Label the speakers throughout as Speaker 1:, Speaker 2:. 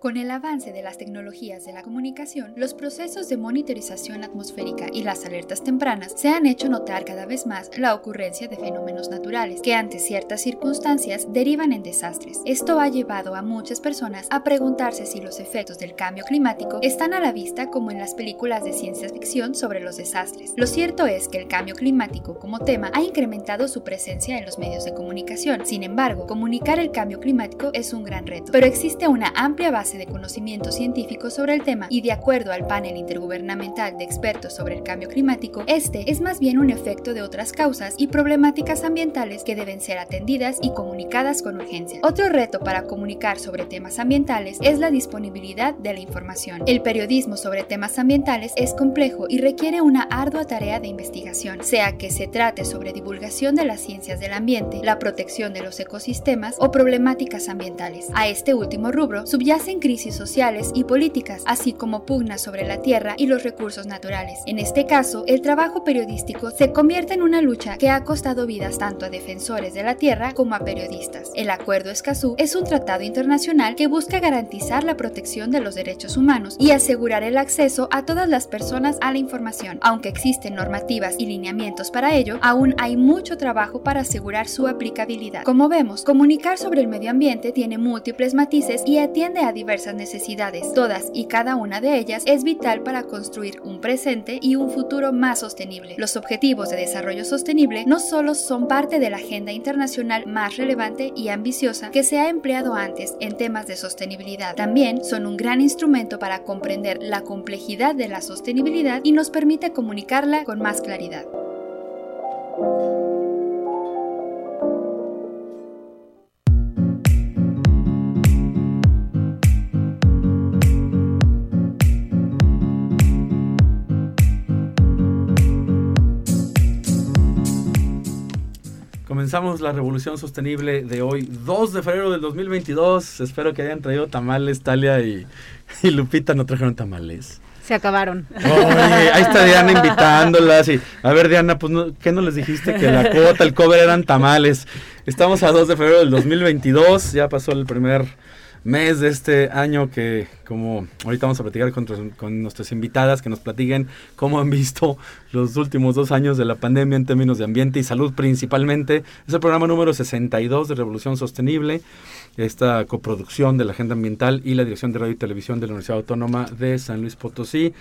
Speaker 1: Con el avance de las tecnologías de la comunicación, los procesos de monitorización atmosférica y las alertas tempranas se han hecho notar cada vez más la ocurrencia de fenómenos naturales que ante ciertas circunstancias derivan en desastres. Esto ha llevado a muchas personas a preguntarse si los efectos del cambio climático están a la vista como en las películas de ciencia ficción sobre los desastres. Lo cierto es que el cambio climático como tema ha incrementado su presencia en los medios de comunicación. Sin embargo, comunicar el cambio climático es un gran reto, pero existe una amplia base de conocimiento científico sobre el tema y de acuerdo al panel intergubernamental de expertos sobre el cambio climático, este es más bien un efecto de otras causas y problemáticas ambientales que deben ser atendidas y comunicadas con urgencia. Otro reto para comunicar sobre temas ambientales es la disponibilidad de la información. El periodismo sobre temas ambientales es complejo y requiere una ardua tarea de investigación, sea que se trate sobre divulgación de las ciencias del ambiente, la protección de los ecosistemas o problemáticas ambientales. A este último rubro subyacen crisis sociales y políticas, así como pugnas sobre la tierra y los recursos naturales. En este caso, el trabajo periodístico se convierte en una lucha que ha costado vidas tanto a defensores de la tierra como a periodistas. El Acuerdo Escazú es un tratado internacional que busca garantizar la protección de los derechos humanos y asegurar el acceso a todas las personas a la información. Aunque existen normativas y lineamientos para ello, aún hay mucho trabajo para asegurar su aplicabilidad. Como vemos, comunicar sobre el medio ambiente tiene múltiples matices y atiende a diversas diversas necesidades. Todas y cada una de ellas es vital para construir un presente y un futuro más sostenible. Los objetivos de desarrollo sostenible no solo son parte de la agenda internacional más relevante y ambiciosa que se ha empleado antes en temas de sostenibilidad, también son un gran instrumento para comprender la complejidad de la sostenibilidad y nos permite comunicarla con más claridad.
Speaker 2: Comenzamos la revolución sostenible de hoy, 2 de febrero del 2022. Espero que hayan traído tamales, Talia y, Lupita no trajeron tamales.
Speaker 3: Se acabaron.
Speaker 2: ahí está Diana invitándolas. Y, a ver, Diana, pues, ¿qué no les dijiste? Que la cuota, el cover eran tamales. Estamos a 2 de febrero del 2022. Ya pasó el primer mes de este año que, como ahorita vamos a platicar con, nuestras invitadas, que nos platiquen cómo han visto los últimos dos años de la pandemia en términos de ambiente y salud principalmente. Es el programa número 62 de Revolución Sostenible, esta coproducción de la Agenda Ambiental y la Dirección de Radio y Televisión de la Universidad Autónoma de San Luis Potosí.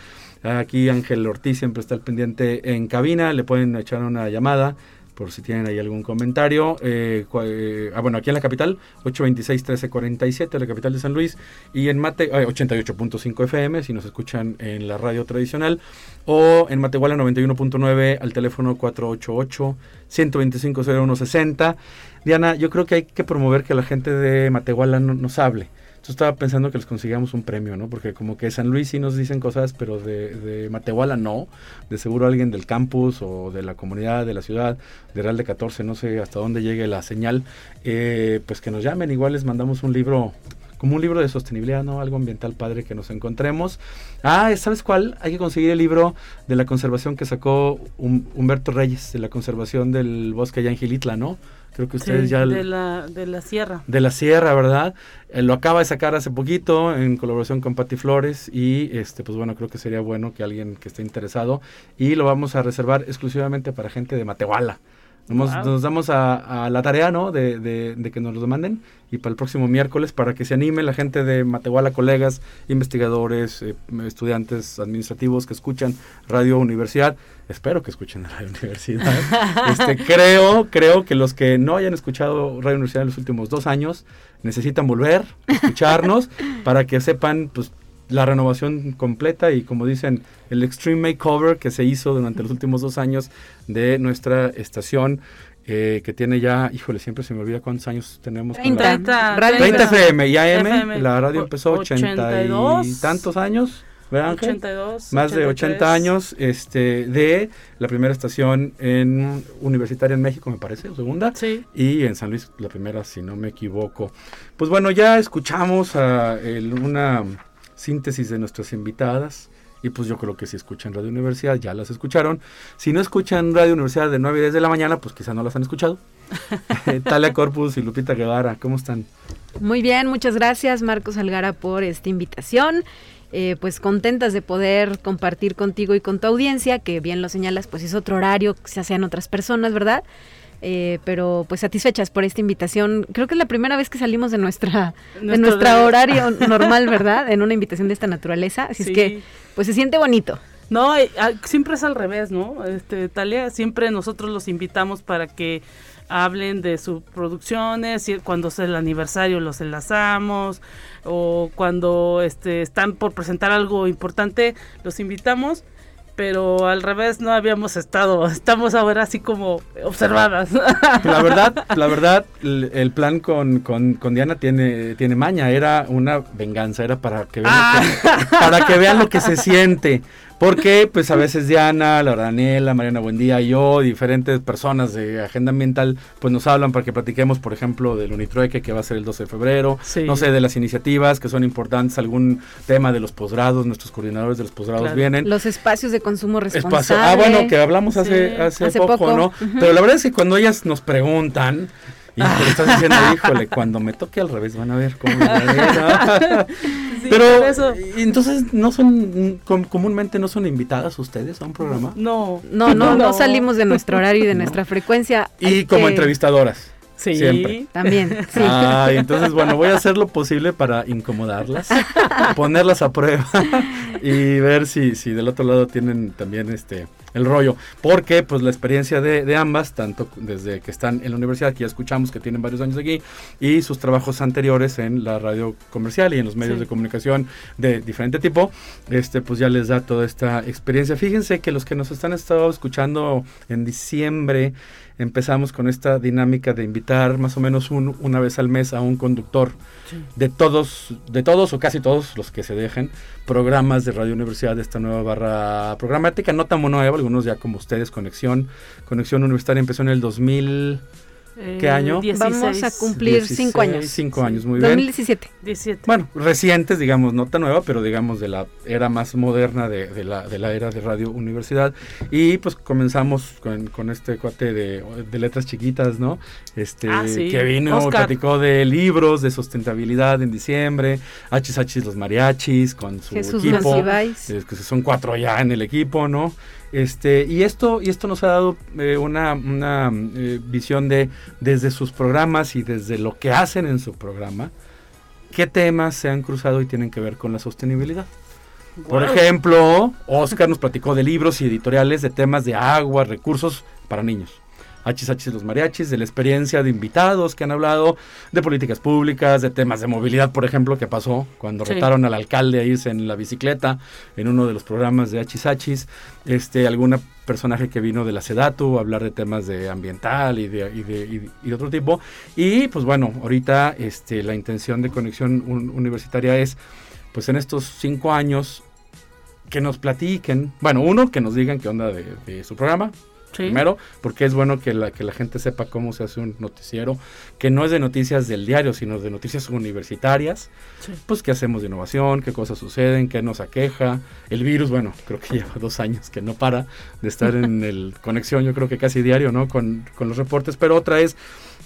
Speaker 2: Aquí Ángel Ortiz siempre está al pendiente en cabina, le pueden echar una llamada por si tienen ahí algún comentario. Eh, eh, ah, bueno, aquí en la capital, 826-1347, la capital de San Luis, y en Mate, 88.5 FM, si nos escuchan en la radio tradicional, o en Matehuala 91.9 al teléfono 488-125-0160. Diana, yo creo que hay que promover que la gente de Matehuala nos hable estaba pensando que les consigamos un premio, ¿no? Porque como que San Luis sí nos dicen cosas, pero de, de Matehuala no. De seguro alguien del campus o de la comunidad, de la ciudad, de Real de 14, no sé hasta dónde llegue la señal, eh, pues que nos llamen. Igual les mandamos un libro como un libro de sostenibilidad, ¿no? Algo ambiental padre que nos encontremos. Ah, ¿sabes cuál? Hay que conseguir el libro de la conservación que sacó Humberto Reyes, de la conservación del bosque allá en Gilitla, ¿no? Creo que ustedes ya...
Speaker 3: De la, de la sierra.
Speaker 2: De la sierra, ¿verdad? Eh, lo acaba de sacar hace poquito en colaboración con Patti Flores y este pues bueno, creo que sería bueno que alguien que esté interesado y lo vamos a reservar exclusivamente para gente de Matehuala. Nos, damos a, la tarea, ¿no? De, de, que nos lo manden y para el próximo miércoles para que se anime la gente de Matehuala, colegas, investigadores, eh, estudiantes administrativos que escuchan Radio Universidad. Espero que escuchen Radio Universidad. este, creo, creo que los que no hayan escuchado Radio Universidad en los últimos dos años necesitan volver a escucharnos para que sepan, pues, la renovación completa y como dicen el extreme makeover que se hizo durante los últimos dos años de nuestra estación eh, que tiene ya, híjole, siempre se me olvida cuántos años tenemos.
Speaker 3: 30,
Speaker 2: 30 FM y AM, la radio empezó 80 y tantos años. ¿verdad, Ángel?
Speaker 4: 82.
Speaker 2: Más de 80 años este, de la primera estación en universitaria en México, me parece, o segunda.
Speaker 4: Sí.
Speaker 2: Y en San Luis, la primera, si no me equivoco. Pues bueno, ya escuchamos a el- una síntesis de nuestras invitadas. Y pues yo creo que si escuchan Radio Universidad, ya las escucharon. Si no escuchan Radio Universidad de 9 y 10 de la mañana, pues quizá no las han escuchado. Talia Corpus y Lupita Guevara, ¿cómo están?
Speaker 5: Muy bien, muchas gracias Marcos Algara por esta invitación. Eh, pues contentas de poder compartir contigo y con tu audiencia, que bien lo señalas, pues es otro horario, se hacían otras personas, ¿verdad? Eh, pero pues satisfechas por esta invitación. Creo que es la primera vez que salimos de nuestra de
Speaker 4: Nuestro
Speaker 5: nuestra
Speaker 4: horario.
Speaker 5: normal, ¿verdad? En una invitación de esta naturaleza. Así
Speaker 4: Sí.
Speaker 5: es que pues se siente bonito.
Speaker 4: No, ah, siempre es al revés, ¿no? Este, Talia, siempre nosotros los invitamos para que hablen de sus producciones, cuando es el aniversario los enlazamos, o cuando este, están por presentar algo importante, los invitamos, pero al revés no habíamos estado, estamos ahora así como observadas.
Speaker 2: La verdad, la verdad, el, plan con, con, con Diana tiene, tiene maña, era una venganza, era para que vean,
Speaker 4: Ah.
Speaker 2: que, para que vean lo que se siente. Porque pues a veces Diana, Laura Daniela, Mariana Buendía, yo, diferentes personas de agenda ambiental, pues nos hablan para que platiquemos, por ejemplo, del Unitrueque que va a ser el 12 de febrero,
Speaker 4: Sí.
Speaker 2: no sé, de las iniciativas que son importantes, algún tema de los posgrados, nuestros coordinadores de los posgrados
Speaker 4: Claro.
Speaker 2: vienen.
Speaker 5: Los espacios de consumo responsable.
Speaker 2: Espacio. Ah, bueno, que hablamos hace,
Speaker 4: Sí,
Speaker 2: hace,
Speaker 5: hace
Speaker 2: poco,
Speaker 5: poco.
Speaker 2: ¿no? Pero la verdad es que cuando ellas nos preguntan, y le estás diciendo, híjole, cuando me toque al revés, van a ver cómo. me va a ir, ¿no?
Speaker 4: Sí,
Speaker 2: Pero,
Speaker 4: eso,
Speaker 2: entonces, ¿no son, com- comúnmente no son invitadas ustedes a un programa?
Speaker 4: no.
Speaker 5: No, no, no salimos de nuestro horario y de nuestra frecuencia.
Speaker 2: Y como
Speaker 5: que-
Speaker 2: entrevistadoras.
Speaker 4: Sí.
Speaker 2: Siempre.
Speaker 5: También, sí.
Speaker 2: Ah, entonces, bueno, voy a hacer lo posible para incomodarlas, ponerlas a prueba y ver si, si del otro lado tienen también este el rollo. Porque, pues, la experiencia de, de ambas, tanto desde que están en la universidad, que ya escuchamos que tienen varios años aquí, y sus trabajos anteriores en la radio comercial y en los medios
Speaker 4: Sí.
Speaker 2: de comunicación de diferente tipo, este, pues ya les da toda esta experiencia. Fíjense que los que nos están estado escuchando en diciembre, empezamos con esta dinámica de invitar más o menos un- una vez al mes a un conductor de todos, de todos o casi todos los que se dejen programas de Radio Universidad de esta nueva barra programática, no tan nueva, algunos ya como ustedes, Conexión, Conexión Universitaria empezó en el 2000, ¿Qué año?
Speaker 5: Vamos a cumplir cinco
Speaker 2: 16,
Speaker 5: años.
Speaker 2: Cinco años, muy bien.
Speaker 5: 2017.
Speaker 4: 17.
Speaker 2: Bueno, recientes, digamos, no tan nueva, pero digamos de la era más moderna de, de la, de la era de Radio Universidad. Y pues comenzamos con, con este cuate de, de letras chiquitas, ¿no? Este,
Speaker 4: Ah, sí.
Speaker 2: que vino,
Speaker 4: Oscar.
Speaker 2: platicó de libros, de sustentabilidad en diciembre, HH los mariachis, con su
Speaker 5: Jesús
Speaker 2: equipo. Que son cuatro ya en el equipo, ¿no? Este, y esto, y esto nos ha dado eh, una, una, eh, visión de desde sus programas y desde lo que hacen en su programa, qué temas se han cruzado y tienen que ver con la sostenibilidad. Por ejemplo, Oscar nos platicó de libros y editoriales de temas de agua, recursos para niños. HH los mariachis, de la experiencia de invitados que han hablado, de políticas públicas, de temas de movilidad, por ejemplo, que pasó cuando
Speaker 4: Sí.
Speaker 2: retaron al alcalde a irse en la bicicleta en uno de los programas de Hachis este, alguna personaje que vino de la Sedatu a hablar de temas de ambiental y de, y de, y de- y de otro tipo. Y pues bueno, ahorita este, la intención de Conexión Un- Universitaria es, pues en estos cinco años, que nos platiquen, bueno, uno, que nos digan qué onda de, de su programa,
Speaker 4: Sí.
Speaker 2: primero, porque es bueno que la, que la gente sepa cómo se hace un noticiero, que no es de noticias del diario, sino de noticias universitarias,
Speaker 4: Sí.
Speaker 2: pues qué hacemos de innovación, qué cosas suceden, qué nos aqueja, el virus, bueno, creo que lleva dos años que no para de estar en el conexión, yo creo que casi diario, ¿no? Con, con los reportes, pero otra es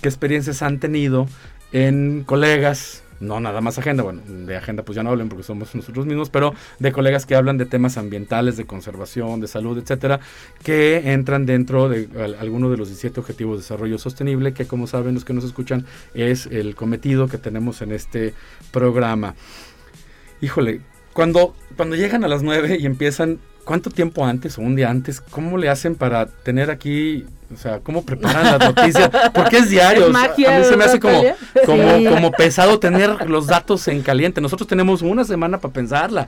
Speaker 2: qué experiencias han tenido en colegas, no nada más agenda, bueno, de agenda pues ya no hablen porque somos nosotros mismos, pero de colegas que hablan de temas ambientales, de conservación, de salud, etcétera, que entran dentro de al- alguno de los 17 objetivos de desarrollo sostenible, que como saben los que nos escuchan, es el cometido que tenemos en este programa. Híjole, cuando, cuando llegan a las 9 y empiezan ¿cuánto tiempo antes o un día antes, cómo le hacen para tener aquí, o sea, cómo preparan las noticias? Porque es diario.
Speaker 4: Es
Speaker 2: o sea,
Speaker 4: magia,
Speaker 2: a mí se me hace como, como,
Speaker 5: Sí.
Speaker 2: como pesado tener los datos en caliente. Nosotros tenemos una semana para pensarla.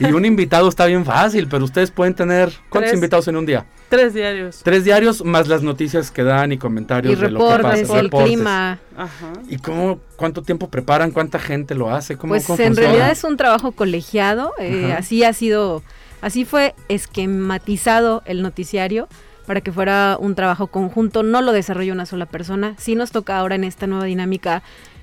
Speaker 2: Y un invitado está bien fácil, pero ustedes pueden tener, ¿cuántos
Speaker 4: Tres.
Speaker 2: invitados en un día?
Speaker 4: Tres diarios.
Speaker 2: Tres diarios más las noticias que dan y comentarios
Speaker 5: Y
Speaker 2: de lo que
Speaker 5: reportes,
Speaker 2: pasa.
Speaker 5: el
Speaker 2: reportes.
Speaker 5: clima.
Speaker 4: Ajá.
Speaker 2: ¿Y cómo, cuánto tiempo preparan? ¿Cuánta gente lo hace? ¿Cómo,
Speaker 5: Pues
Speaker 2: cómo
Speaker 5: en
Speaker 2: funciona?
Speaker 5: realidad es un trabajo colegiado, eh, así ha sido, así fue esquematizado el noticiario para que fuera un trabajo conjunto, no lo desarrolla una sola persona, sí nos toca ahora en esta nueva dinámica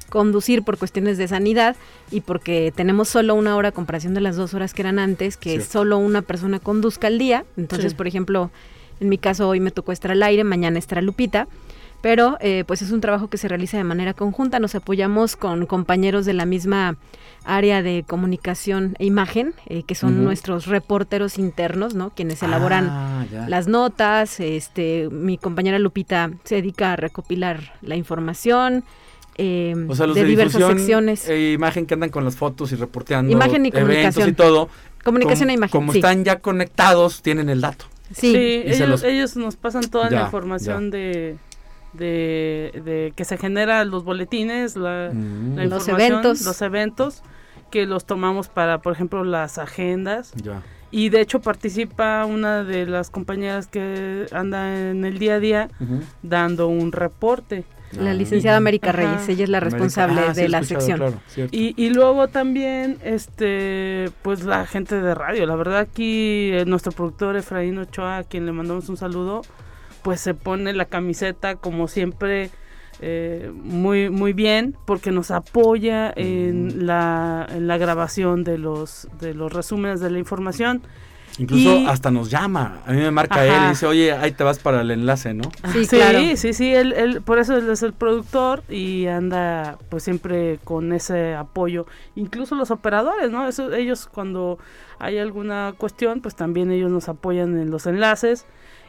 Speaker 5: conducir por cuestiones de sanidad y porque tenemos solo una hora a comparación de las dos horas que eran antes, que
Speaker 2: Cierto.
Speaker 5: solo una persona conduzca al día, entonces
Speaker 4: Sí.
Speaker 5: por ejemplo, en mi caso hoy me tocó estar al aire, mañana estará Lupita, pero eh, pues es un trabajo que se realiza de manera conjunta, nos apoyamos con compañeros de la misma área de comunicación e imagen, eh, que son nuestros reporteros internos, ¿no? Quienes elaboran
Speaker 2: Ah,
Speaker 5: las notas, este, mi compañera Lupita se dedica a recopilar la información eh,
Speaker 2: O sea, los
Speaker 5: de,
Speaker 2: de,
Speaker 5: diversas secciones.
Speaker 2: e imagen que andan con las fotos y reporteando
Speaker 5: Imagen y
Speaker 2: eventos
Speaker 5: comunicación.
Speaker 2: y todo.
Speaker 5: Comunicación
Speaker 2: com-
Speaker 5: e imagen,
Speaker 2: Como
Speaker 5: sí.
Speaker 2: están ya conectados, tienen el dato.
Speaker 5: sí.
Speaker 4: Sí,
Speaker 2: Y se
Speaker 4: ellos,
Speaker 2: los-
Speaker 4: ellos nos pasan toda
Speaker 2: Ya,
Speaker 4: la información de, de, de que se generan los boletines, la,
Speaker 2: Mm,
Speaker 4: la
Speaker 5: Los eventos.
Speaker 4: los eventos que los tomamos para, por ejemplo, las agendas.
Speaker 2: ya.
Speaker 4: Y de hecho participa una de las compañeras que anda en el día a día dando un reporte.
Speaker 5: La
Speaker 2: Ah.
Speaker 5: licenciada América
Speaker 4: Ajá.
Speaker 5: Reyes, ella es la responsable
Speaker 2: Ah, sí,
Speaker 5: de la sección.
Speaker 2: claro.
Speaker 4: Y, y luego también, este, pues la gente de radio. La verdad aquí eh, nuestro productor Efraín Ochoa, a quien le mandamos un saludo, pues se pone la camiseta como siempre eh, muy muy bien porque nos apoya en la, en la grabación de los de los resúmenes de la información.
Speaker 2: Incluso
Speaker 4: y-
Speaker 2: hasta nos llama. A mí me marca
Speaker 4: Ajá.
Speaker 2: él y dice, oye, ahí te vas para el enlace, ¿no?
Speaker 5: Sí,
Speaker 4: sí,
Speaker 5: claro.
Speaker 4: sí, sí, él, él- por eso él es el productor y anda pues siempre con ese apoyo. Incluso los operadores, ¿no? Eso, ellos cuando hay alguna cuestión, pues también ellos nos apoyan en los enlaces.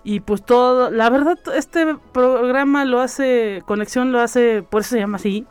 Speaker 4: Y pues todo, la verdad, este programa lo hace, Conexión lo hace, por eso se llama así,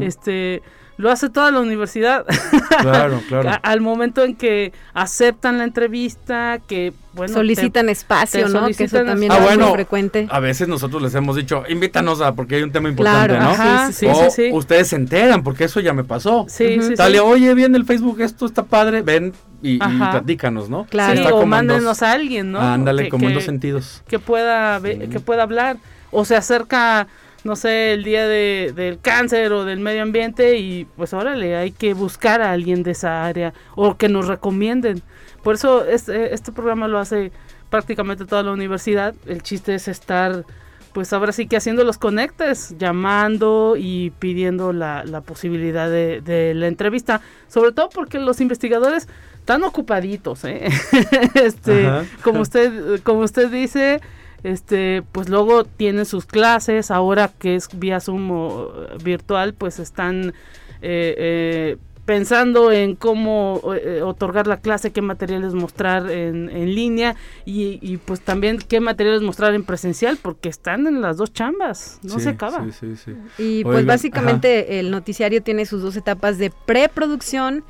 Speaker 4: este, lo hace toda la universidad.
Speaker 2: Claro, claro.
Speaker 4: A- al momento en que aceptan la entrevista, que bueno, te-
Speaker 5: solicitan espacio,
Speaker 4: te
Speaker 5: ¿no? Que eso también
Speaker 2: espacio.
Speaker 5: es
Speaker 2: Ah,
Speaker 5: muy
Speaker 2: bueno.
Speaker 5: frecuente.
Speaker 2: A veces nosotros les hemos dicho, invítanos a, porque hay un tema importante,
Speaker 5: Claro,
Speaker 2: ¿no?
Speaker 4: Ajá,
Speaker 5: Sí,
Speaker 4: sí,
Speaker 2: o
Speaker 4: sí, sí.
Speaker 2: ustedes se enteran, porque eso ya me pasó.
Speaker 4: Sí, sí, sí.
Speaker 2: Dale, oye, viene el Facebook, esto está padre, ven y, y platícanos, ¿no?
Speaker 5: Claro.
Speaker 4: Sí, o mándenos a alguien, ¿no?
Speaker 2: Ándale,
Speaker 4: Que-
Speaker 2: como en dos sentidos.
Speaker 4: que pueda
Speaker 2: Sí.
Speaker 4: que pueda hablar o se acerca no sé el día de, del cáncer o del medio ambiente y pues órale hay que buscar a alguien de esa área o que nos recomienden por eso este, este programa lo hace prácticamente toda la universidad el chiste es estar pues ahora sí que haciendo los conectes llamando y pidiendo la, la posibilidad de, de la entrevista sobre todo porque los investigadores están ocupaditos ¿eh? este
Speaker 2: Ajá.
Speaker 4: como usted como usted dice este pues luego tienen sus clases ahora que es vía Zoom o, eh, virtual pues están eh, eh, pensando en cómo eh, otorgar la clase qué materiales mostrar en, en línea y, y, pues también qué materiales mostrar en presencial porque están en las dos chambas no
Speaker 2: Sí,
Speaker 4: se acaba
Speaker 2: Sí, sí, sí.
Speaker 5: Y pues básicamente el noticiario tiene sus dos etapas de preproducción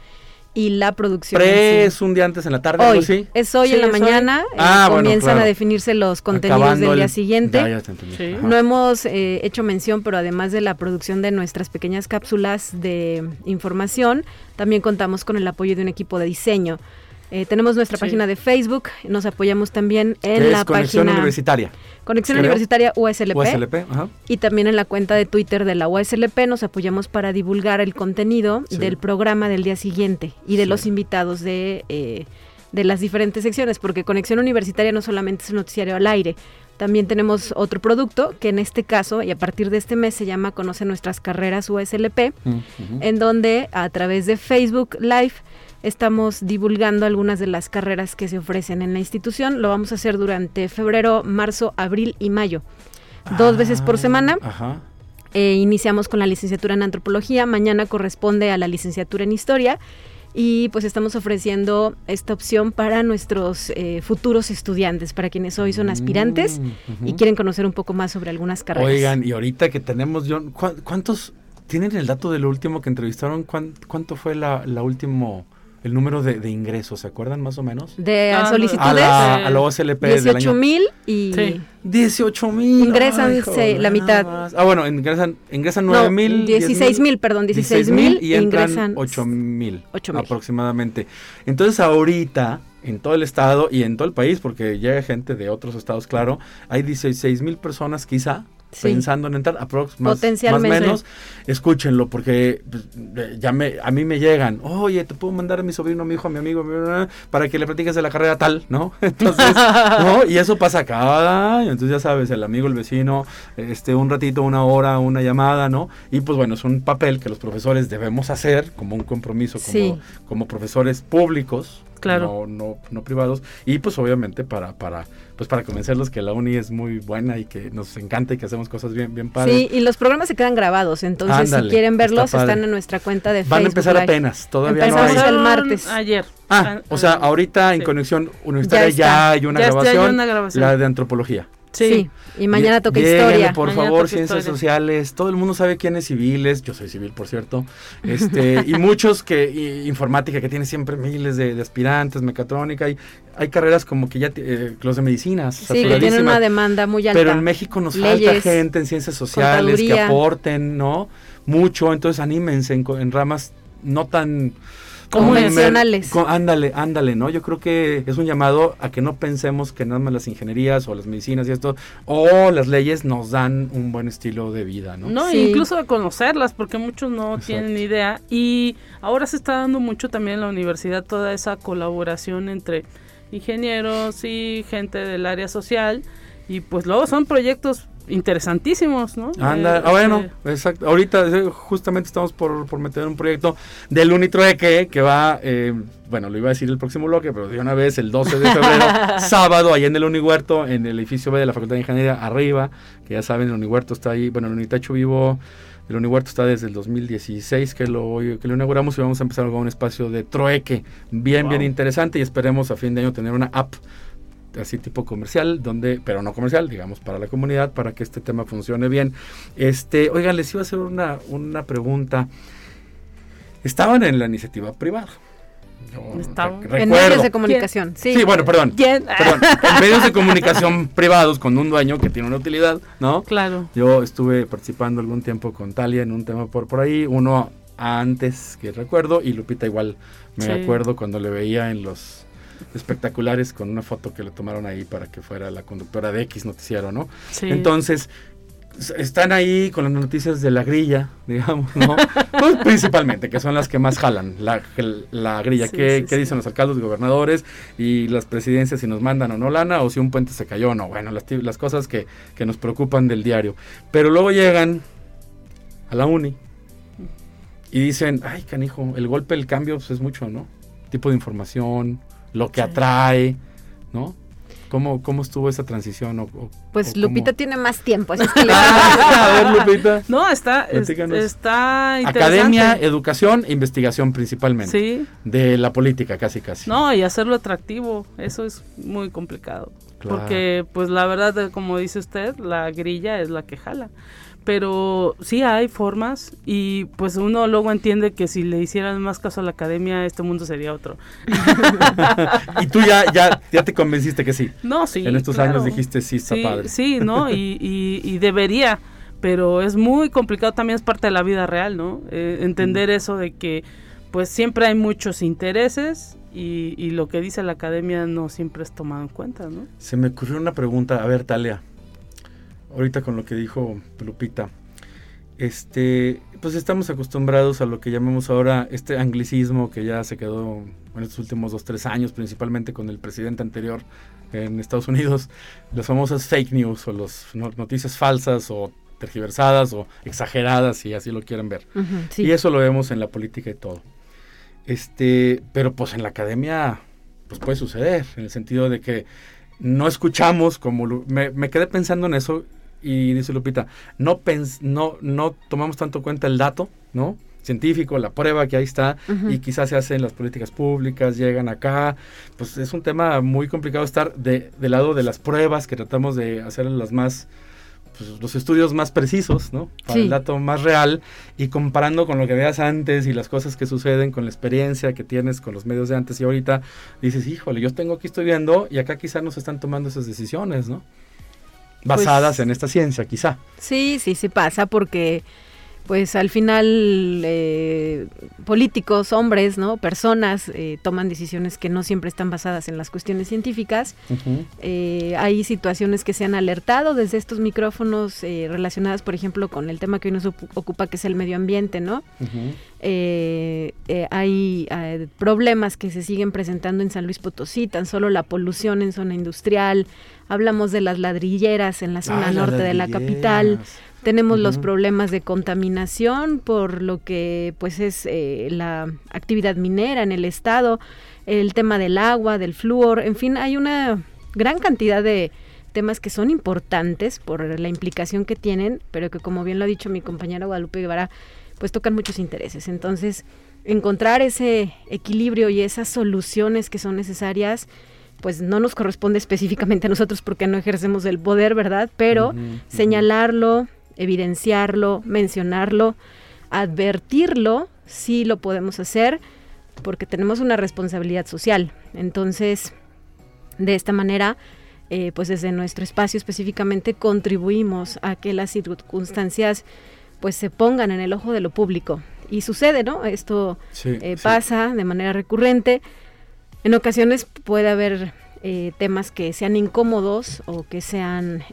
Speaker 5: y la producción. en
Speaker 2: Pre
Speaker 5: sí.
Speaker 2: es un día antes en la tarde,
Speaker 5: Hoy, es hoy
Speaker 4: Sí,
Speaker 5: en la mañana, eh,
Speaker 2: Ah, bueno,
Speaker 5: comienzan
Speaker 2: claro.
Speaker 5: a definirse los contenidos
Speaker 2: Acabando
Speaker 5: del día
Speaker 2: el-
Speaker 5: siguiente.
Speaker 2: Ya, ya te entendí.
Speaker 4: Sí.
Speaker 2: Ajá.
Speaker 5: No hemos eh, hecho mención, pero además de la producción de nuestras pequeñas cápsulas de información, también contamos con el apoyo de un equipo de diseño. Eh, tenemos nuestra
Speaker 4: Sí.
Speaker 5: página de Facebook, nos apoyamos también en
Speaker 2: Que
Speaker 5: la
Speaker 2: es Conexión
Speaker 5: página
Speaker 2: Universitaria.
Speaker 5: Conexión
Speaker 2: creo.
Speaker 5: Universitaria USLP,
Speaker 2: USLP, ajá.
Speaker 5: y también en la cuenta de Twitter de la USLP nos apoyamos para divulgar el contenido
Speaker 2: Sí.
Speaker 5: del programa del día siguiente y de
Speaker 2: Sí.
Speaker 5: los invitados de, eh, de las diferentes secciones, porque Conexión Universitaria no solamente es un noticiario al aire, también tenemos otro producto que en este caso y a partir de este mes se llama Conoce nuestras carreras USLP, en donde a través de Facebook Live estamos divulgando algunas de las carreras que se ofrecen en la institución. Lo vamos a hacer durante febrero, marzo, abril y mayo. Dos veces por
Speaker 2: Ah,
Speaker 5: semana.
Speaker 2: Ajá.
Speaker 5: Eh, iniciamos con la licenciatura en antropología, mañana corresponde a la licenciatura en historia y pues estamos ofreciendo esta opción para nuestros eh, futuros estudiantes, para quienes hoy son aspirantes
Speaker 2: Mm,
Speaker 5: y quieren conocer un poco más sobre algunas carreras.
Speaker 2: Oigan, y ahorita que tenemos, John, ¿cu- ¿cuántos tienen el dato de lo último que entrevistaron? ¿Cuán- ¿Cuánto fue la, la último el número de, de ingresos, ¿se acuerdan más o menos?
Speaker 5: De
Speaker 4: Ah, no.
Speaker 2: A
Speaker 5: solicitudes,
Speaker 2: la, a la OCLP del
Speaker 5: 18
Speaker 2: año.
Speaker 5: mil y...
Speaker 4: Sí.
Speaker 2: 18 mil.
Speaker 5: Ingresan,
Speaker 2: ay,
Speaker 5: se-
Speaker 2: joder,
Speaker 5: la mitad.
Speaker 2: más. Ah, bueno, ingresan, ingresan
Speaker 5: No,
Speaker 2: 9 mil.
Speaker 5: 16 mil, perdón, 16 mil
Speaker 2: y entran
Speaker 5: ingresan
Speaker 2: 8 mil
Speaker 5: 8 mil.
Speaker 2: aproximadamente. Entonces ahorita, en todo el estado y en todo el país, porque llega gente de otros estados, claro, hay 16 mil personas quizá
Speaker 5: Sí.
Speaker 2: pensando en entrar, aprox, más, más menos, escúchenlo, porque pues, ya me, a mí me llegan, oye, te puedo mandar a mi sobrino, a mi hijo, a mi amigo, para que le platiques de la carrera tal, ¿no? Entonces, ¿no? Y eso pasa cada año, entonces ya sabes, el amigo, el vecino, este, un ratito, una hora, una llamada, ¿no? Y pues bueno, es un papel que los profesores debemos hacer como un compromiso, como,
Speaker 5: Sí.
Speaker 2: como profesores públicos,
Speaker 4: Claro.
Speaker 2: no, no, no privados, y pues obviamente para, para, pues para convencerlos que la uni es muy buena y que nos encanta y que hacemos cosas bien, bien padres.
Speaker 5: Sí, y los programas se quedan grabados, entonces
Speaker 2: Ándale,
Speaker 5: si quieren verlos
Speaker 2: está
Speaker 5: están en nuestra cuenta de
Speaker 2: Van
Speaker 5: Facebook.
Speaker 2: a empezar
Speaker 5: Live.
Speaker 2: apenas, todavía no
Speaker 5: Empezamos
Speaker 2: hay.
Speaker 5: el martes.
Speaker 4: Ayer.
Speaker 2: Ah, o sea, ahorita en
Speaker 4: Sí.
Speaker 2: Conexión Universitaria
Speaker 5: Ya
Speaker 2: ya, hay una
Speaker 4: Ya está, hay
Speaker 2: grabación,
Speaker 4: una grabación.
Speaker 2: la de antropología.
Speaker 5: Sí. y mañana toca
Speaker 2: lléguenle,
Speaker 5: historia.
Speaker 2: por
Speaker 4: Mañana
Speaker 2: favor, ciencias
Speaker 4: historia.
Speaker 2: sociales. Todo el mundo sabe quién es civiles. Yo soy civil, por cierto. Este, y muchos que y- informática que tiene siempre miles de, de aspirantes, mecatrónica. Hay, hay carreras como que ya eh, los de medicinas.
Speaker 5: Sí, que tienen una demanda muy alta.
Speaker 2: Pero en México nos falta gente en ciencias sociales que aporten, ¿no? Mucho, entonces anímense en, co- en ramas no tan
Speaker 5: Convencionales.
Speaker 2: Co- ándale, ándale, ¿no? Yo creo que es un llamado a que no pensemos que nada más las ingenierías o las medicinas y esto, o las leyes nos dan un buen estilo de vida, ¿no?
Speaker 4: No,
Speaker 5: Sí.
Speaker 4: incluso a conocerlas, porque muchos no
Speaker 2: Exacto.
Speaker 4: tienen idea. Y ahora se está dando mucho también en la universidad toda esa colaboración entre ingenieros y gente del área social. Y pues luego son proyectos interesantísimos, ¿no?
Speaker 2: Anda,
Speaker 4: Eh,
Speaker 2: ah, bueno,
Speaker 4: eh,
Speaker 2: exacto. Ahorita eh, justamente estamos por, por meter un proyecto del Unitrueque que va, eh, bueno, lo iba a decir el próximo bloque, pero de una vez el 12 de febrero, sábado, ahí en el Unihuerto, en el edificio B de la Facultad de Ingeniería, arriba, que ya saben, el Unihuerto está ahí, bueno, el Unitacho Vivo, el Unihuerto está desde el 2016 que lo, que lo inauguramos y vamos a empezar con un espacio de trueque bien, bien interesante y esperemos a fin de año tener una app así tipo comercial, donde, pero no comercial, digamos, para la comunidad, para que este tema funcione bien. Este, oigan, les iba a hacer una, una pregunta. Estaban en la iniciativa privada. Re-
Speaker 5: En medios de comunicación. Sí.
Speaker 2: Sí, bueno, perdón.
Speaker 4: ¿Quién?
Speaker 2: Perdón, en medios de comunicación privados con un dueño que tiene una utilidad, ¿no?
Speaker 4: Claro.
Speaker 2: Yo estuve participando algún tiempo con Talia en un tema por, por ahí, uno antes que recuerdo y Lupita igual me
Speaker 4: Sí.
Speaker 2: acuerdo cuando le veía en los espectaculares con una foto que le tomaron ahí para que fuera la conductora de X noticiero, ¿no?
Speaker 4: Sí.
Speaker 2: Entonces, están ahí con las noticias de la grilla, digamos, ¿no? Pues principalmente, que son las que más jalan, la, la grilla.
Speaker 4: Sí,
Speaker 2: ¿Qué,
Speaker 4: sí,
Speaker 2: qué
Speaker 4: sí.
Speaker 2: dicen los alcaldes, gobernadores y las presidencias si nos mandan o no lana o si un puente se cayó o no? Bueno, las, las cosas que, que nos preocupan del diario. Pero luego llegan a la uni y dicen, ay, canijo, el golpe, el cambio pues, es mucho, ¿no? Tipo de información, lo que
Speaker 4: Sí.
Speaker 2: atrae, ¿no? ¿Cómo, ¿Cómo estuvo esa transición? O, o-
Speaker 5: Pues
Speaker 2: o cómo?
Speaker 5: Lupita tiene más tiempo, así es que le
Speaker 2: a ver, Lupita.
Speaker 4: No, está, es- está interesante.
Speaker 2: Academia, educación e investigación principalmente.
Speaker 4: Sí,
Speaker 2: De la política, casi, casi.
Speaker 4: no, y hacerlo atractivo, eso es muy complicado.
Speaker 2: Claro.
Speaker 4: Porque, pues la verdad, como dice usted, la grilla es la que jala. Pero sí hay formas y pues uno luego entiende que si le hicieran más caso a la academia, este mundo sería otro.
Speaker 2: y tú ya, ya, ya te convenciste que sí.
Speaker 4: No, sí.
Speaker 2: en estos
Speaker 4: claro.
Speaker 2: años dijiste sí, está
Speaker 4: sí,
Speaker 2: padre.
Speaker 4: Sí, ¿no? Y, y, y debería, pero es muy complicado, también es parte de la vida real, ¿no? Eh, entender eso de que pues siempre hay muchos intereses y, y lo que dice la academia no siempre es tomado en cuenta, ¿no?
Speaker 2: Se me ocurrió una pregunta. A ver, Talia. Ahorita con lo que dijo Lupita. Este, pues estamos acostumbrados a lo que llamamos ahora este anglicismo que ya se quedó en estos últimos dos, tres años, principalmente con el presidente anterior en Estados Unidos, las famosas fake news o las noticias falsas o tergiversadas o exageradas, si así lo quieren ver.
Speaker 5: Sí.
Speaker 2: Y eso lo vemos en la política y todo. Este, pero pues en la academia, pues puede suceder, en el sentido de que no escuchamos como me, me quedé pensando en eso y dice Lupita, no pens, no, no tomamos tanto cuenta el dato, ¿no? científico, la prueba que ahí está, y quizás se hacen las políticas públicas, llegan acá, pues es un tema muy complicado estar de, del lado de las pruebas que tratamos de hacer las más pues, los estudios más precisos, ¿no? Para
Speaker 5: Sí.
Speaker 2: el dato más real y comparando con lo que veas antes y las cosas que suceden con la experiencia que tienes con los medios de antes y ahorita, dices, híjole, yo tengo aquí estoy viendo y acá quizá no se están tomando esas decisiones, ¿no? Basadas en esta ciencia, quizá.
Speaker 5: Sí, sí, sí pasa porque pues al final eh, políticos, hombres, ¿no? Personas eh, toman decisiones que no siempre están basadas en las cuestiones científicas. Eh, hay situaciones que se han alertado desde estos micrófonos eh, relacionadas, por ejemplo, con el tema que hoy nos ocu- ocupa, que es el medio ambiente, ¿no? Hay problemas que se siguen presentando en San Luis Potosí, tan solo la polución en zona industrial, hablamos de las ladrilleras en la zona
Speaker 2: Ah,
Speaker 5: norte de la capital, tenemos los problemas de contaminación por lo que pues es eh, la actividad minera en el estado, el tema del agua, del flúor, en fin, hay una gran cantidad de temas que son importantes por la implicación que tienen, pero que como bien lo ha dicho mi compañera Guadalupe Guevara, pues tocan muchos intereses. Entonces, encontrar ese equilibrio y esas soluciones que son necesarias, pues no nos corresponde específicamente a nosotros porque no ejercemos el poder, ¿verdad? Pero señalarlo, evidenciarlo, mencionarlo, advertirlo, sí lo podemos hacer porque tenemos una responsabilidad social. Entonces, de esta manera, eh, pues desde nuestro espacio específicamente contribuimos a que las circunstancias pues se pongan en el ojo de lo público. Y sucede, ¿no? Esto
Speaker 2: Sí,
Speaker 5: eh,
Speaker 2: sí.
Speaker 5: pasa de manera recurrente. En ocasiones puede haber eh, temas que sean incómodos o que sean,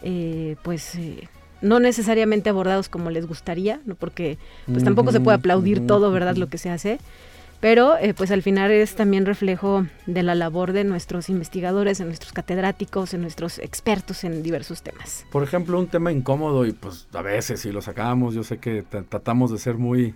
Speaker 5: pues, no necesariamente abordados como les gustaría, ¿no? porque pues tampoco se puede aplaudir todo, ¿verdad? Lo que se hace. Pero eh, pues al final es también reflejo de la labor de nuestros investigadores, de nuestros catedráticos, de nuestros expertos en diversos temas.
Speaker 2: Por ejemplo, un tema incómodo y pues a veces si lo sacamos, yo sé que tra- tratamos de ser muy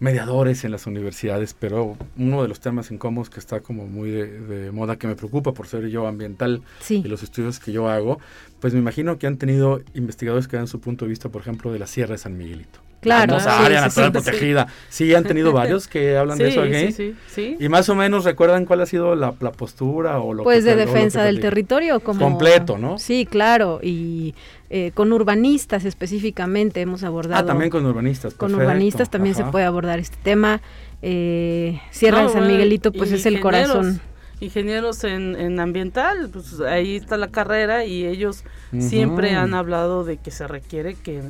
Speaker 2: mediadores en las universidades, pero uno de los temas incómodos que está como muy de, de moda, que me preocupa por ser yo ambiental
Speaker 5: Sí.
Speaker 2: y los estudios que yo hago, pues me imagino que han tenido investigadores que dan su punto de vista, por ejemplo, de la Sierra de San Miguelito.
Speaker 5: Claro, sí,
Speaker 2: área
Speaker 5: sí,
Speaker 2: natural
Speaker 5: sí,
Speaker 2: protegida. Sí, han tenido varios que hablan de eso aquí.
Speaker 4: sí, sí, sí.
Speaker 2: Y más o menos recuerdan cuál ha sido la, la postura o lo
Speaker 5: Pues
Speaker 2: que
Speaker 5: de defensa del territorio como
Speaker 2: Completo, ¿no?
Speaker 5: Sí, claro, y eh, con urbanistas específicamente hemos abordado.
Speaker 2: Ah, también con urbanistas.
Speaker 5: con
Speaker 2: perfecto.
Speaker 5: urbanistas también se puede abordar este tema. Eh, Sierra
Speaker 4: No,
Speaker 5: de San
Speaker 4: bueno,
Speaker 5: Miguelito, pues es el corazón.
Speaker 4: Ingenieros en, en ambiental, pues ahí está la carrera y ellos siempre han hablado de que se requiere que,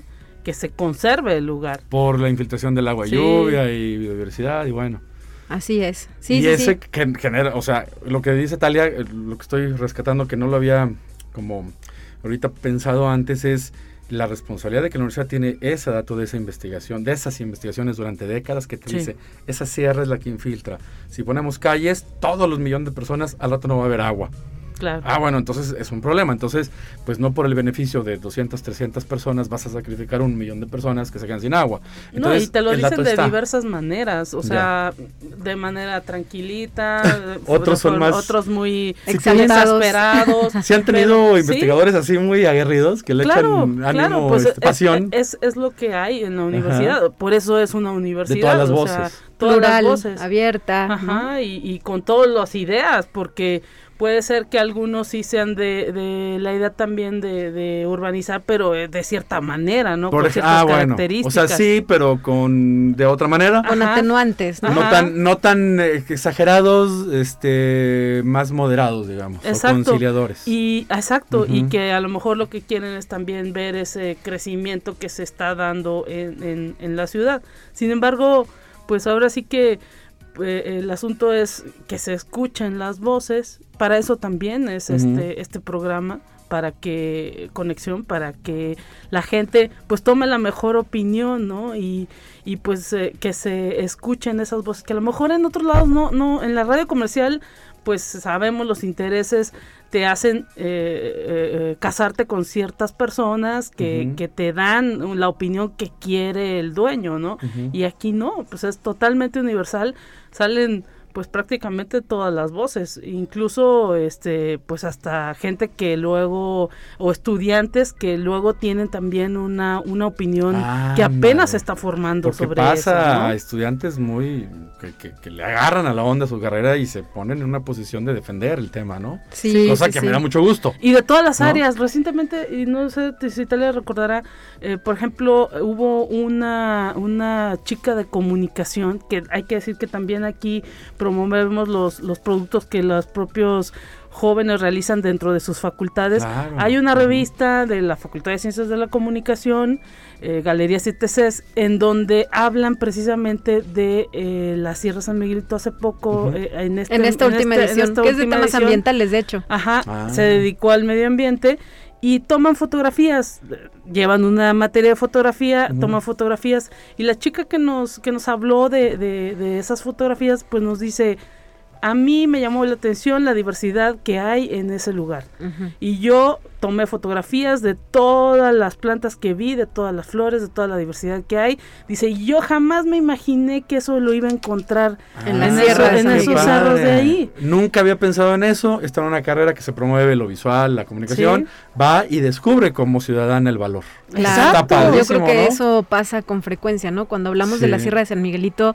Speaker 4: que se conserve el lugar.
Speaker 2: Por la infiltración del agua,
Speaker 4: Sí.
Speaker 2: lluvia y biodiversidad y bueno.
Speaker 5: Así es. Sí,
Speaker 2: y
Speaker 5: sí,
Speaker 2: ese
Speaker 5: sí.
Speaker 2: que genera, o sea, lo que dice Talia, eh, lo que estoy rescatando que no lo había como ahorita pensado antes es la responsabilidad de que la universidad tiene ese dato de esa investigación, de esas investigaciones durante décadas que te
Speaker 4: Sí.
Speaker 2: dice, esa sierra es la que infiltra. Si ponemos calles, todos los millones de personas, al rato no va a haber agua.
Speaker 4: Claro.
Speaker 2: Ah, bueno, entonces es un problema. Entonces, pues no por el beneficio de 200, 300 personas vas a sacrificar un millón de personas que se quedan sin agua.
Speaker 4: No,
Speaker 2: Entonces,
Speaker 4: y te lo dicen de
Speaker 2: está.
Speaker 4: diversas maneras, o sea, de manera tranquilita,
Speaker 2: Otros son más-
Speaker 4: otros muy exasperados.
Speaker 2: Si han tenido
Speaker 4: pero-
Speaker 2: investigadores así muy aguerridos que le
Speaker 4: Claro,
Speaker 2: echan ánimo,
Speaker 4: claro, pues
Speaker 2: este,
Speaker 4: es-
Speaker 2: pasión.
Speaker 4: Es, es lo que hay en la universidad, por eso es una universidad.
Speaker 2: todas las
Speaker 4: o sea,
Speaker 2: voces.
Speaker 4: todas
Speaker 5: Plural,
Speaker 4: las voces.
Speaker 5: abierta. ¿no?
Speaker 4: Ajá, y, y con todas las ideas, porque puede ser que algunos sí sean de, de la idea también de, de urbanizar, pero eh, de cierta manera, ¿no?
Speaker 2: Por
Speaker 4: con ciertas
Speaker 2: ah, bueno. O
Speaker 4: características.
Speaker 2: sea, sí, pero con de otra manera.
Speaker 5: Con
Speaker 4: Ajá.
Speaker 5: atenuantes, ¿no?
Speaker 2: No tan, no tan eh, exagerados, este, más moderados, digamos, o
Speaker 4: Exacto.
Speaker 2: conciliadores.
Speaker 4: Y exacto, y que a lo mejor lo que quieren es también ver ese crecimiento que se está dando en, en, en la ciudad. Sin embargo, pues ahora sí que eh, el asunto es que se escuchen las voces. Para eso también es este este programa para que conexión para que la gente pues tome la mejor opinión no y, y pues eh, que se escuchen esas voces que a lo mejor en otros lados no no en la radio comercial pues sabemos los intereses te hacen eh, eh, casarte con ciertas personas que, que te dan la opinión que quiere el dueño, ¿no? Y aquí no, pues es totalmente universal. Salen pues prácticamente todas las voces, incluso este pues hasta gente que luego o estudiantes que luego tienen también una una opinión que apenas se está formando
Speaker 2: Porque
Speaker 4: sobre
Speaker 2: pasa
Speaker 4: eso, ¿no?
Speaker 2: a estudiantes muy que, que- que le agarran a la onda su carrera y se ponen en una posición de defender el tema, ¿no?
Speaker 5: Sí,
Speaker 2: Cosa
Speaker 5: sí,
Speaker 2: que
Speaker 5: sí.
Speaker 2: me da mucho gusto.
Speaker 4: Y de todas las
Speaker 2: ¿No?
Speaker 4: áreas, recientemente, y no sé te- si Talia recordará, eh, por ejemplo, hubo una, una chica de comunicación, que hay que decir que también aquí promovemos los, los productos que los propios jóvenes realizan dentro de sus facultades.
Speaker 2: Claro.
Speaker 4: Hay una revista de la Facultad de Ciencias de la Comunicación, eh, Galerías y TCs, en donde hablan precisamente de eh, la Sierra San Miguelito hace poco,
Speaker 2: Ujú.
Speaker 4: eh, en, este-
Speaker 5: En esta última
Speaker 4: este- en
Speaker 5: edición,
Speaker 4: esta
Speaker 5: que es de temas
Speaker 4: edición.
Speaker 5: ambientales, de hecho.
Speaker 4: Ajá,
Speaker 2: Ah.
Speaker 4: se dedicó al medio ambiente y toman fotografías, llevan una materia de fotografía, toman fotografías y la chica que nos que nos habló de, de, de esas fotografías pues nos dice a mí me llamó la atención la diversidad que hay en ese lugar y yo tomé fotografías de todas las plantas que vi, de todas las flores, de toda la diversidad que hay. Dice, y yo jamás me imaginé que eso lo iba a encontrar
Speaker 5: En la
Speaker 4: en,
Speaker 5: sierra
Speaker 4: eso-
Speaker 5: de
Speaker 4: en esos cerros de ahí.
Speaker 2: Nunca había pensado en eso. Está en una carrera que se promueve lo visual, la comunicación. Va y descubre como ciudadana el valor.
Speaker 5: Claro,
Speaker 2: Está
Speaker 5: yo creo que
Speaker 2: ¿no?
Speaker 5: eso pasa con frecuencia, ¿no? Cuando hablamos de la. Sierra de San Miguelito,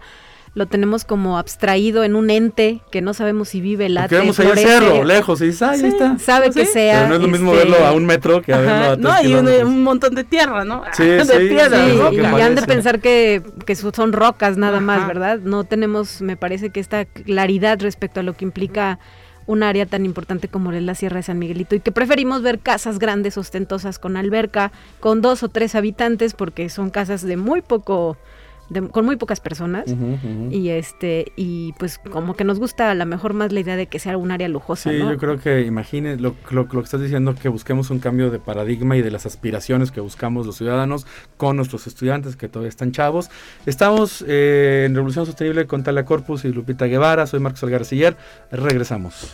Speaker 5: lo tenemos como abstraído en un ente que no sabemos si vive, late,
Speaker 2: Porque vemos ahí cerro, lejos, y dices, "Ay, ahí
Speaker 4: Sí.
Speaker 2: está.
Speaker 5: sabe
Speaker 4: Pues
Speaker 5: que
Speaker 4: sí.
Speaker 5: sea.
Speaker 2: Pero no es lo mismo
Speaker 5: este,
Speaker 2: verlo a un metro que a verlo
Speaker 4: Ajá,
Speaker 2: a tres
Speaker 4: no, y un, montón de tierra, ¿no?
Speaker 2: Sí,
Speaker 4: de
Speaker 2: sí,
Speaker 4: piedra,
Speaker 2: que
Speaker 5: y han de pensar que, que son rocas nada más. ¿verdad? No tenemos, me parece que esta claridad respecto a lo que implica un área tan importante como es la Sierra de San Miguelito y que preferimos ver casas grandes, ostentosas, con alberca, con dos o tres habitantes, porque son casas de muy poco, de- con muy pocas personas. Y este, y pues como que nos gusta a lo mejor más la idea de que sea un área lujosa,
Speaker 2: Sí,
Speaker 5: ¿no?
Speaker 2: yo creo que imagine lo, lo, lo que estás diciendo, que busquemos un cambio de paradigma y de las aspiraciones que buscamos los ciudadanos con nuestros estudiantes que todavía están chavos. Estamos eh, en Revolución Sostenible con Talia Corpus y Lupita Guevara. Soy Marcos Algarciller. Regresamos.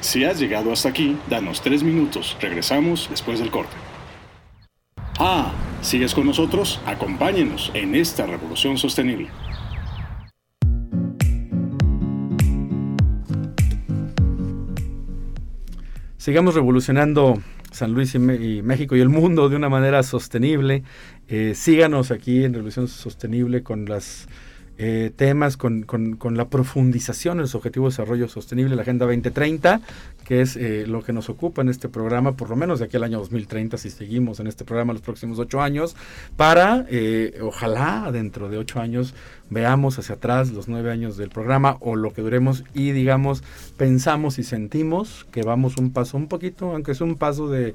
Speaker 6: Si has llegado hasta aquí, danos tres minutos. Regresamos después del corte. Ah, ¿sigues con nosotros? Acompáñenos en esta revolución sostenible.
Speaker 2: Sigamos revolucionando San Luis y, México y el mundo de una manera sostenible. Eh, síganos aquí en Revolución Sostenible con los temas, con, con- con la profundización en los objetivos de desarrollo sostenible, la Agenda 2030, que es eh, lo que nos ocupa en este programa, por lo menos de aquí al año 2030, si seguimos en este programa los próximos ocho años, para, eh, ojalá, dentro de ocho años, veamos hacia atrás los nueve años del programa o lo que duremos y digamos, pensamos y sentimos que vamos un paso un poquito, aunque es un paso de,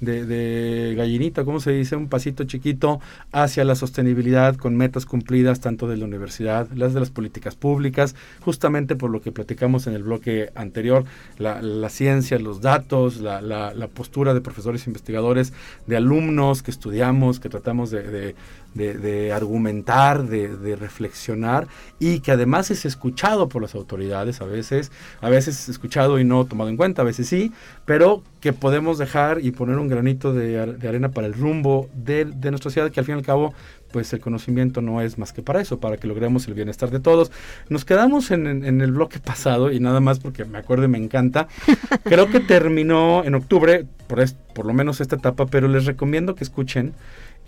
Speaker 2: gallinita, ¿cómo se dice? Un pasito chiquito hacia la sostenibilidad con metas cumplidas tanto de la universidad, las de las políticas públicas, justamente por lo que platicamos en el bloque anterior, la, la ciencia, los datos, la, postura de profesores e investigadores, de alumnos que estudiamos, que tratamos de, argumentar, de, reflexionar y que además es escuchado por las autoridades a veces, a veces escuchado y no tomado en cuenta, a veces sí, pero que podemos dejar y poner un granito de arena para el rumbo de, de nuestra ciudad, que al fin y al cabo, pues el conocimiento no es más que para eso, para que logremos el bienestar de todos. Nos quedamos en, el bloque pasado y nada más porque me acuerdo y me encanta. Creo que terminó en octubre, por, es- por lo menos esta etapa, pero les recomiendo que escuchen.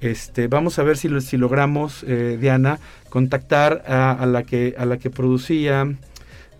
Speaker 2: Este, vamos a ver si, si logramos, eh, Diana, contactar a, a la que, a la que producía,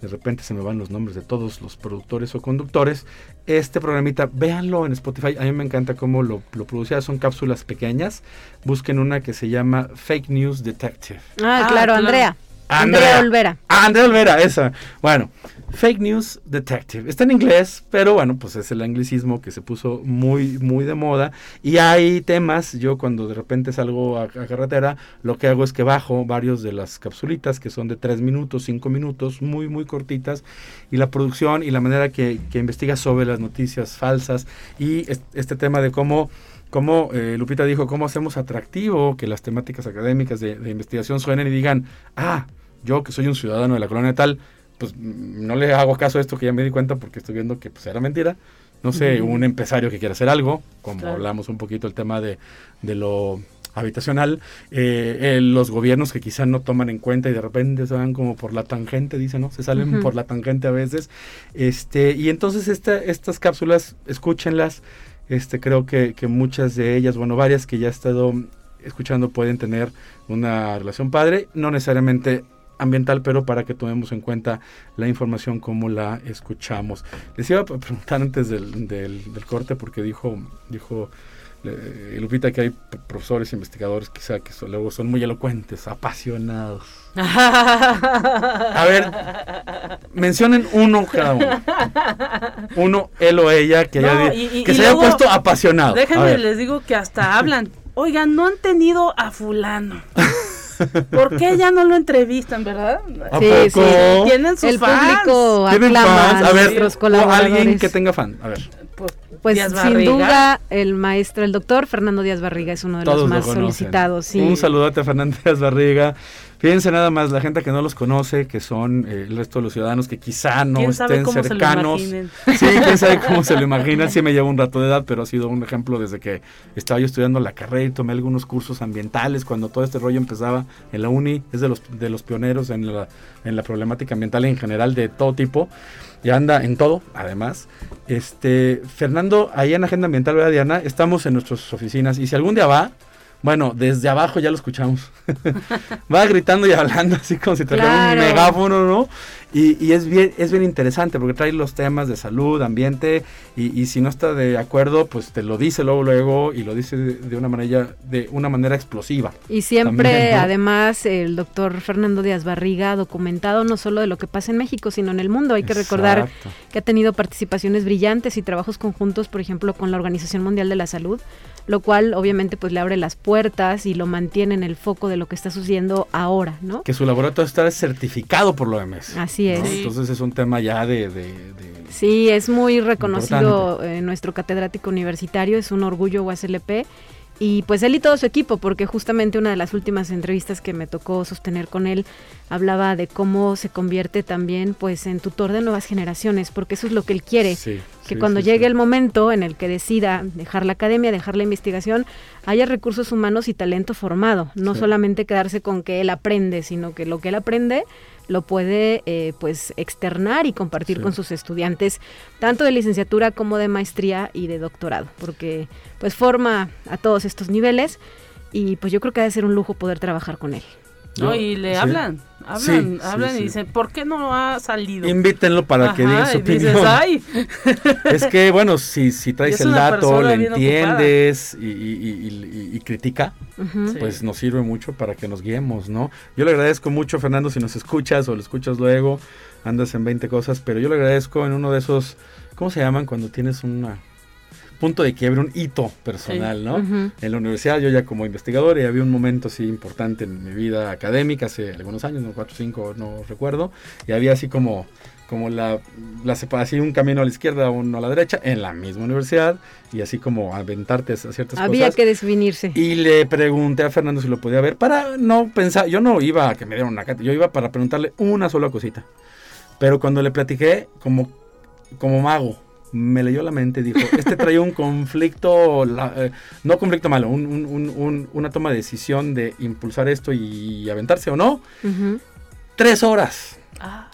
Speaker 2: de repente se me van los nombres de todos los productores o conductores, este programita, véanlo en Spotify, a mí me encanta cómo lo, lo producía, son cápsulas pequeñas, busquen una que se llama Fake News Detective.
Speaker 5: Ah,
Speaker 4: Ah,
Speaker 5: claro,
Speaker 4: claro.
Speaker 5: Andrea. Andrea Olvera.
Speaker 2: Ah, Andrea Olvera, esa. Bueno, Fake News Detective. Está en inglés, pero bueno, pues es el anglicismo que se puso muy, muy de moda. Y hay temas, yo cuando de repente salgo a, a carretera, lo que hago es que bajo varios de las capsulitas que son de 3 minutos, 5 minutos, muy, muy cortitas. Y la producción y la manera que, que investiga sobre las noticias falsas y es- este tema de cómo cómo eh, Lupita dijo, cómo hacemos atractivo que las temáticas académicas de, de investigación suenen y digan, ah, yo que soy un ciudadano de la colonia tal, pues mm, no le hago caso a esto que ya me di cuenta porque estoy viendo que pues era mentira. No sé, un empresario que quiere hacer algo, como
Speaker 4: Claro.
Speaker 2: hablamos un poquito el tema de, de lo habitacional, eh, eh, los gobiernos que quizás no toman en cuenta y de repente se van como por la tangente, dicen, ¿no? Se salen por la tangente a veces. Este, y entonces esta, estas cápsulas, escúchenlas, este, creo que, que muchas de ellas, bueno, varias que ya he estado escuchando pueden tener una relación padre, no necesariamente ambiental, pero para que tomemos en cuenta la información como la escuchamos. Les iba a pre- preguntar antes del, del- del corte porque dijo, dijo eh, Lupita que hay profesores, investigadores quizá que son, luego son muy elocuentes, apasionados. A ver, mencionen uno cada uno. Uno, él o ella, que,
Speaker 4: No,
Speaker 2: di-
Speaker 4: y- y-
Speaker 2: que
Speaker 4: y
Speaker 2: se haya puesto apasionado.
Speaker 4: Déjenme, les digo que hasta hablan. Oigan, no han tenido a fulano. ¿Por qué ya no lo entrevistan, verdad?
Speaker 2: ¿A
Speaker 5: Sí, sí.
Speaker 4: Tienen sus
Speaker 5: El
Speaker 4: fans.
Speaker 5: público
Speaker 2: ¿Tienen fans?
Speaker 5: a
Speaker 2: ver, o
Speaker 5: colaboradores.
Speaker 2: alguien que tenga fan. A ver.
Speaker 4: Pues,
Speaker 5: Pues
Speaker 4: Díaz
Speaker 5: sin
Speaker 4: Barriga.
Speaker 5: duda el maestro, el doctor Fernando Díaz Barriga es uno de
Speaker 2: Todos
Speaker 5: los
Speaker 2: lo
Speaker 5: más
Speaker 2: conocen.
Speaker 5: solicitados. Sí.
Speaker 2: Un saludote a Fernández Barriga. Fíjense nada más, la gente que no los conoce, que son eh, el resto de los ciudadanos que quizá no
Speaker 4: ¿Quién sabe
Speaker 2: estén
Speaker 4: cómo se lo
Speaker 2: cercanos. Sí, quién sabe cómo se lo imaginan. Sí me lleva un rato de edad, pero ha sido un ejemplo desde que estaba yo estudiando la carrera y tomé algunos cursos ambientales cuando todo este rollo empezaba en la uni. Es de los, de los pioneros en la, en la problemática ambiental en general de todo tipo. Y anda en todo, además. Este, Fernando, ahí en Agenda Ambiental, ¿verdad, Diana? Estamos en nuestras oficinas y si algún día va, bueno, desde abajo ya lo escuchamos. va gritando y hablando así como si
Speaker 5: Claro.
Speaker 2: un megáfono, ¿no? Y, y es bien es bien interesante porque trae los temas de salud, ambiente y, y si no está de acuerdo, pues te lo dice luego luego y lo dice de, de una manera de una manera explosiva.
Speaker 5: Y siempre,
Speaker 2: También, ¿no?
Speaker 5: además, el doctor Fernando Díaz Barriga ha documentado no solo de lo que pasa en México, sino en el mundo. Hay que recordar que ha tenido participaciones brillantes y trabajos conjuntos, por ejemplo, con la Organización Mundial de la Salud, lo cual obviamente pues le abre las puertas y lo mantiene en el foco de lo que está sucediendo ahora, ¿no?
Speaker 2: que su laboratorio está certificado por la OMS.
Speaker 5: Así es.
Speaker 2: Entonces es un tema ya de, de- de-
Speaker 5: Sí, es muy reconocido eh, nuestro catedrático universitario, es un orgullo UASLP. Y pues él y todo su equipo, porque justamente una de las últimas entrevistas que me tocó sostener con él hablaba de cómo se convierte también pues en tutor de nuevas generaciones, porque eso es lo que él quiere,
Speaker 2: Sí,
Speaker 5: que
Speaker 2: sí,
Speaker 5: cuando
Speaker 2: sí,
Speaker 5: llegue
Speaker 2: sí.
Speaker 5: el momento en el que decida dejar la academia, dejar la investigación, haya recursos humanos y talento formado, no
Speaker 2: Sí.
Speaker 5: solamente quedarse con que él aprende, sino que lo que él aprende lo puede eh, pues externar y compartir
Speaker 2: Sí.
Speaker 5: con sus estudiantes, tanto de licenciatura como de maestría y de doctorado, porque pues forma a todos estos niveles y pues yo creo que ha de ser un lujo poder trabajar con él.
Speaker 4: ¿No? Y le
Speaker 2: sí.
Speaker 4: hablan, hablan,
Speaker 2: Sí,
Speaker 4: hablan
Speaker 2: sí,
Speaker 4: y dicen, ¿por qué no ha salido?
Speaker 2: Invítenlo para que diga su
Speaker 4: dices,
Speaker 2: opinión.
Speaker 4: ay,
Speaker 2: Es que, bueno, si, si traes
Speaker 4: es
Speaker 2: el
Speaker 4: una
Speaker 2: dato, le entiendes y, y- y- y- y critica, pues nos sirve mucho para que nos guiemos, ¿no? Yo le agradezco mucho, Fernando, si nos escuchas o lo escuchas luego, andas en 20 cosas, pero yo le agradezco en uno de esos, ¿cómo se llaman? Cuando tienes un punto de quiebre, un hito personal, ¿no?
Speaker 5: Ujú.
Speaker 2: En la universidad, yo ya como investigador, y había un momento así importante en mi vida académica, hace algunos años, no cuatro o cinco, no recuerdo, y había así como, como la, la separación, un camino a la izquierda, uno a la derecha, en la misma universidad, y así como aventarte a ciertas
Speaker 5: Había
Speaker 2: cosas.
Speaker 5: que definirse.
Speaker 2: Y le pregunté a Fernando si lo podía ver para no pensar, yo no iba a que me dieran una cátedra, yo iba para preguntarle una sola cosita. Pero cuando le platiqué, como, como mago, me leyó la mente y dijo, este trae un conflicto, la- eh, no conflicto malo, un- un- un- un- una toma de decisión de impulsar esto y aventarse o no. Tres horas.
Speaker 4: ah,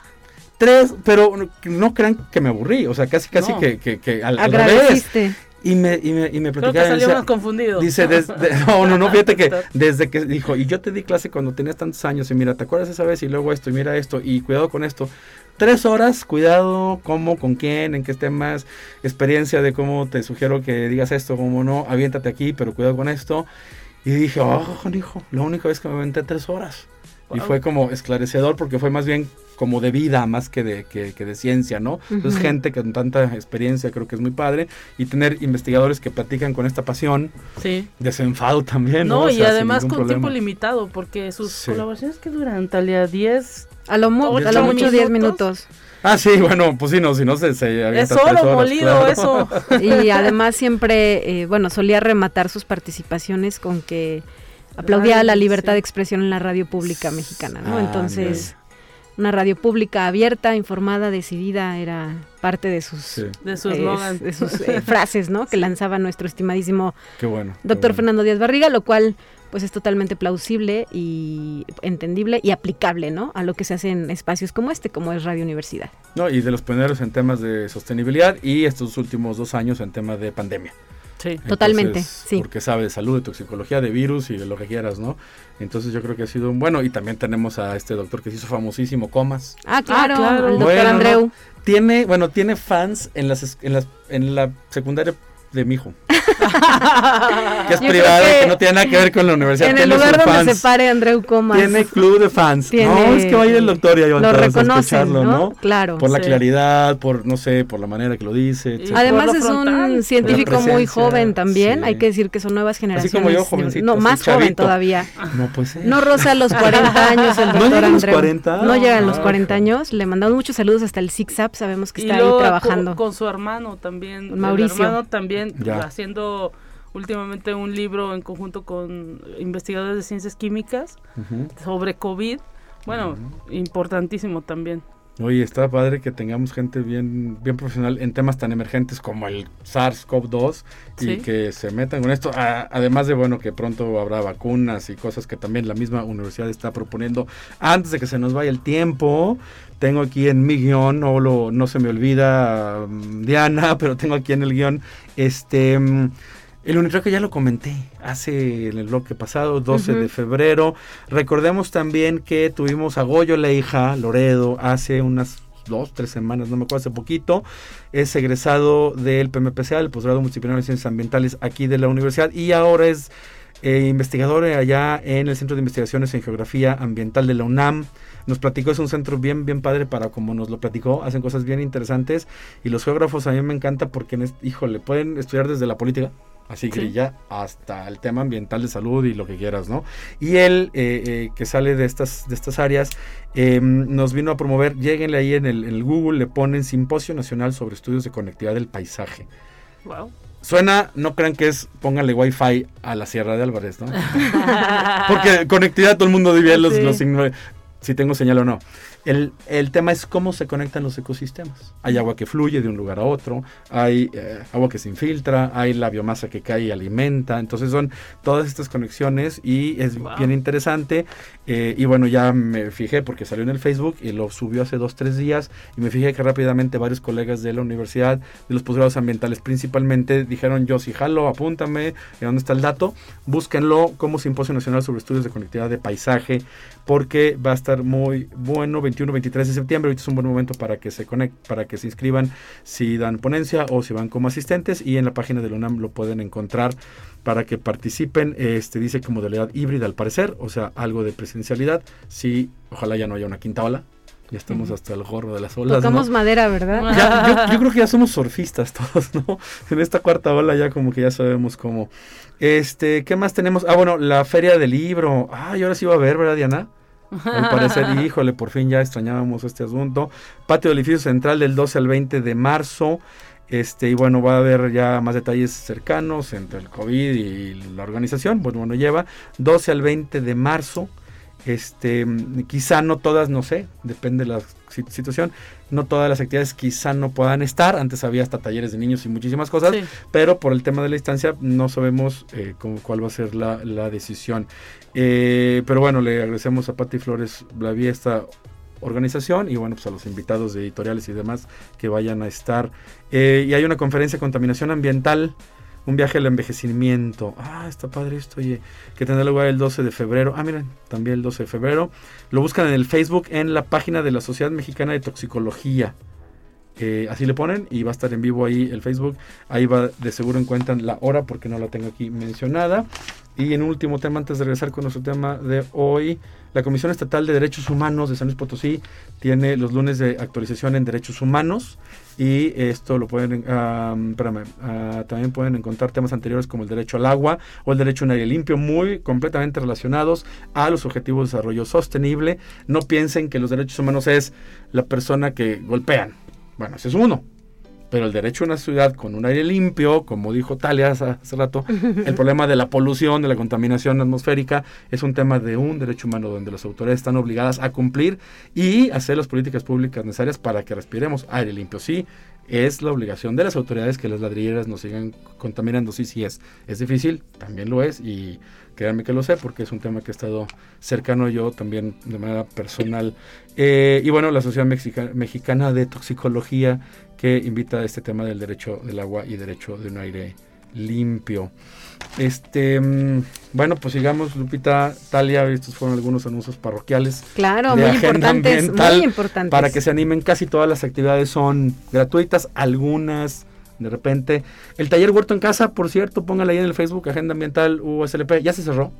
Speaker 2: Tres, pero no- no crean que me aburrí, o sea, casi casi
Speaker 4: No.
Speaker 2: que, que, que al, al revés. Y me, y me, y me
Speaker 4: creo que
Speaker 2: platicaba, y
Speaker 4: salió
Speaker 2: decía,
Speaker 4: más confundido.
Speaker 2: Dice, no, no, no, fíjate que desde que dijo, y yo te di clase cuando tenías tantos años, y mira, ¿te acuerdas esa vez? Y luego esto, y mira esto, y cuidado con esto. Tres horas, cuidado, cómo, con quién, en qué temas, experiencia de cómo te sugiero que digas esto, cómo no, aviéntate aquí, pero cuidado con esto. Y dije, oh, hijo, la única vez que me aventé tres horas. Y fue como esclarecedor porque fue más bien como de vida más que de, que, de ciencia, ¿no? Entonces gente con tanta experiencia creo que es muy padre y tener investigadores que platican con esta pasión,
Speaker 4: sí.
Speaker 2: desenfado también.
Speaker 4: No, y además con tiempo limitado porque sus colaboraciones que duran, Talia, 10...
Speaker 5: A lo, a lo mucho 10 minutos.
Speaker 2: Ah, sí, bueno, pues sí, no, si no se, se
Speaker 4: Es solo molido eso.
Speaker 5: Y además siempre, eh, bueno, solía rematar sus participaciones con que aplaudía la libertad de expresión en la radio pública mexicana, ¿no? Ah, Entonces, una radio pública abierta, informada, decidida, era parte de sus,
Speaker 4: de sus, de
Speaker 5: sus eh, frases, ¿no? Que lanzaba nuestro estimadísimo
Speaker 2: qué bueno,
Speaker 5: doctor Fernando Díaz Barriga, lo cual pues es totalmente plausible y entendible y aplicable, ¿no? A lo que se hace en espacios como este, como es Radio Universidad.
Speaker 2: No, y de los pioneros en temas de sostenibilidad y estos últimos dos años en temas de pandemia.
Speaker 5: Sí, totalmente, sí.
Speaker 2: Porque sabe de salud, de toxicología, de virus y de lo que quieras, ¿no? Entonces yo creo que ha sido un bueno. Y también tenemos a este doctor que se hizo famosísimo, Comas.
Speaker 5: Ah, claro, ah, el doctor Andreu.
Speaker 2: Tiene, bueno, tiene fans en las, en las en la secundaria de mi hijo. Que es privado que, no tiene nada que ver con la universidad.
Speaker 5: En el lugar donde se pare Andreu Comas.
Speaker 2: Tiene club de fans. no, es que va a ir el doctor y ahí
Speaker 5: lo reconocen, ¿no? Claro.
Speaker 2: Por la claridad, por, no sé, por la manera que lo dice.
Speaker 5: Además es un científico muy joven también. Hay que decir que son nuevas generaciones.
Speaker 2: Así como yo, jovencito.
Speaker 5: No, más joven todavía.
Speaker 2: No, pues
Speaker 5: No roza los 40 años el doctor ¿No Andreu. 40? No llega a los 40 años. Le mandamos muchos saludos hasta el ZigZag. Sabemos que está ahí trabajando.
Speaker 4: Con, su hermano también.
Speaker 5: Mauricio.
Speaker 4: hermano también haciendo últimamente un libro en conjunto con investigadores de ciencias químicas sobre COVID. Bueno, importantísimo también.
Speaker 2: Oye, está padre que tengamos gente bien, bien profesional en temas tan emergentes como el SARS-CoV-2 y que se metan con esto. además de, bueno, que pronto habrá vacunas y cosas que también la misma universidad está proponiendo. Antes de que se nos vaya el tiempo, tengo aquí en mi guion, no, lo, no se me olvida mm, Diana, pero tengo aquí en el guion este... Mm, el que ya lo comenté hace en el bloque pasado, 12 de febrero. Recordemos también que tuvimos a Goyo, la hija, Loredo, hace unas dos, tres semanas, no me acuerdo, hace poquito. Es egresado del PMPCA, el posgrado multidisciplinario de ciencias ambientales aquí de la universidad y ahora es eh, investigador allá en el Centro de Investigaciones en Geografía Ambiental de la UNAM. Nos platicó, es un centro bien, bien padre para como nos lo platicó, hacen cosas bien interesantes y los geógrafos a mí me encanta porque, híjole, pueden estudiar desde la política, así que ya hasta el tema ambiental de salud y lo que quieras, ¿no? Y él, eh, eh, que sale de estas, de estas áreas, em, nos vino a promover, lleguenle ahí en el, Google, le ponen Simposio Nacional sobre Estudios de Conectividad del Paisaje.
Speaker 4: Wow.
Speaker 2: Suena, no crean que es, pónganle wifi a la Sierra de Álvarez, ¿no? Porque conectividad todo el mundo divide los, los si tengo señal o no. El, tema es cómo se conectan los ecosistemas. Hay agua que fluye de un lugar a otro, hay eh, agua que se infiltra, hay la biomasa que cae y alimenta. Entonces son todas estas conexiones y es bien interesante. Eh, y bueno, ya me fijé porque salió en el Facebook y lo subió hace dos, tres días y me fijé que rápidamente varios colegas de la universidad, de los posgrados ambientales principalmente, dijeron yo si jalo, apúntame, ¿dónde está el dato? Búsquenlo como Simposio Nacional sobre Estudios de Conectividad de Paisaje porque va a estar muy bueno 21, 23 de septiembre. Ahorita es un buen momento para que se conecten, para que se inscriban si dan ponencia o si van como asistentes. Y en la página de la UNAM lo pueden encontrar para que participen. Este dice que modalidad híbrida al parecer, o sea, algo de presencialidad. Sí, ojalá ya no haya una quinta ola. Ya estamos hasta el gorro de las olas.
Speaker 5: Tocamos madera, ¿verdad?
Speaker 2: yo, yo, creo que ya somos surfistas todos, ¿no? En esta cuarta ola ya como que ya sabemos cómo. Este, ¿qué más tenemos? Ah, bueno, la feria del libro. Ah, y ahora sí va a haber, ¿verdad, Diana? Al parecer, híjole, por fin ya extrañábamos este asunto. Patio del edificio central del 12 al 20 de marzo. Este, y bueno, va a haber ya más detalles cercanos entre el COVID y la organización. Pues bueno, lleva 12 al 20 de marzo. Este, quizá no todas, no sé, depende de la situación. No todas las actividades quizá no puedan estar. Antes había hasta talleres de niños y muchísimas cosas, pero por el tema de la distancia no sabemos eh, cuál va a ser la, decisión. Eh, pero bueno, le agradecemos a Patti Flores la esta organización y bueno, pues a los invitados de editoriales y demás que vayan a estar. Eh, y hay una conferencia de contaminación ambiental un viaje al envejecimiento. Ah, está padre esto, oye. Que tendrá lugar el 12 de febrero. Ah, miren, también el 12 de febrero. Lo buscan en el Facebook en la página de la Sociedad Mexicana de Toxicología. eh, así le ponen y va a estar en vivo ahí el Facebook. Ahí va, de seguro encuentran la hora porque no la tengo aquí mencionada. Y en último tema, antes de regresar con nuestro tema de hoy, la Comisión Estatal de Derechos Humanos de San Luis Potosí tiene los lunes de actualización en derechos humanos y esto lo pueden, espérame, ah, también pueden encontrar temas anteriores como el derecho al agua o el derecho a un aire limpio, muy completamente relacionados a los objetivos de desarrollo sostenible. No piensen que los derechos humanos es la persona que golpean. Bueno, ese es uno. Pero el derecho a una ciudad con un aire limpio, como dijo Talia hace, rato, el problema de la polución, de la contaminación atmosférica, es un tema de un derecho humano donde las autoridades están obligadas a cumplir y hacer las políticas públicas necesarias para que respiremos aire limpio. Sí, es la obligación de las autoridades que las ladrilleras nos sigan contaminando. Sí, sí es. Es difícil, también lo es, y créanme que lo sé porque es un tema que he estado cercano yo también de manera personal. Eh, y bueno, la Sociedad Mexicana de Toxicología que invita a este tema del derecho del agua y derecho de un aire limpio. Este, mm, bueno, pues sigamos, Lupita, Talia, estos fueron algunos anuncios parroquiales.
Speaker 5: Claro, muy importantes, muy importantes.
Speaker 2: Para que se animen, casi todas las actividades son gratuitas, algunas de repente. El taller Huerto en Casa, por cierto, póngala ahí en el Facebook, Agenda Ambiental USLP, ya se cerró.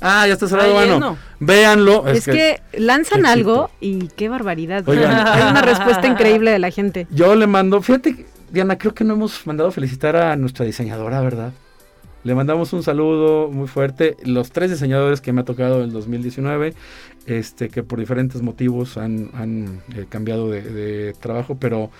Speaker 2: Ah, ya está cerrado. bueno, véanlo.
Speaker 5: Es, que, lanzan algo y qué barbaridad. Hay una respuesta increíble de la gente.
Speaker 2: Yo le mando, fíjate, Diana, creo que no hemos mandado felicitar a nuestra diseñadora, ¿verdad? Le mandamos un saludo muy fuerte. Los tres diseñadores que me ha tocado en el 2019, este, que por diferentes motivos han, eh, cambiado de, trabajo, pero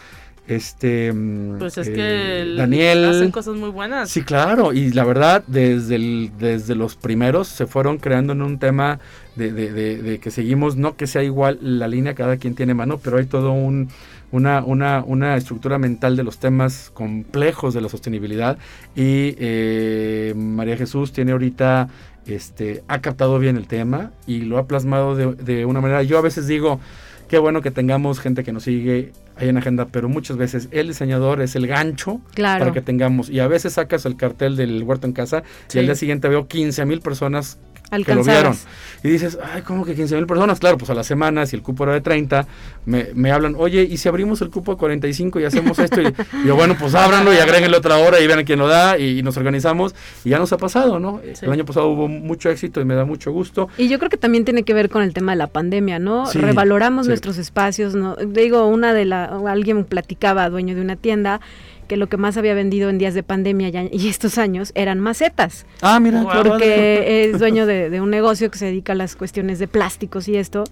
Speaker 2: este
Speaker 4: mm, pues es que eh, Daniel hacen cosas muy buenas
Speaker 2: sí claro y la verdad desde el, desde los primeros se fueron creando en un tema de, de, que seguimos no que sea igual la línea cada quien tiene mano pero hay todo un una, una, una estructura mental de los temas complejos de la sostenibilidad. Y eh, María Jesús tiene ahorita este ha captado bien el tema y lo ha plasmado de, de una manera. Yo a veces digo qué bueno que tengamos gente que nos sigue ahí en agenda, pero muchas veces el diseñador es el gancho para que tengamos. Y a veces sacas el cartel del huerto en casa y al día siguiente veo 15 mil personas que lo vieron. Y dices, ay, ¿cómo que 15 mil personas? Claro, pues a la semana, si el cupo era de 30, me, me, hablan, oye, ¿y si abrimos el cupo a 45 y hacemos esto? Y, yo, bueno, pues ábranlo y agréguenle otra hora y vean quién lo da y, nos organizamos. Y ya nos ha pasado, ¿no? El año pasado hubo mucho éxito y me da mucho gusto.
Speaker 5: Y yo creo que también tiene que ver con el tema de la pandemia, ¿no? Revaloramos nuestros espacios, ¿no? Digo, una de la, alguien platicaba, dueño de una tienda, que lo que más había vendido en días de pandemia y estos años eran macetas.
Speaker 2: Ah, mira.
Speaker 5: Porque es dueño de, un negocio que se dedica a las cuestiones de plásticos y esto.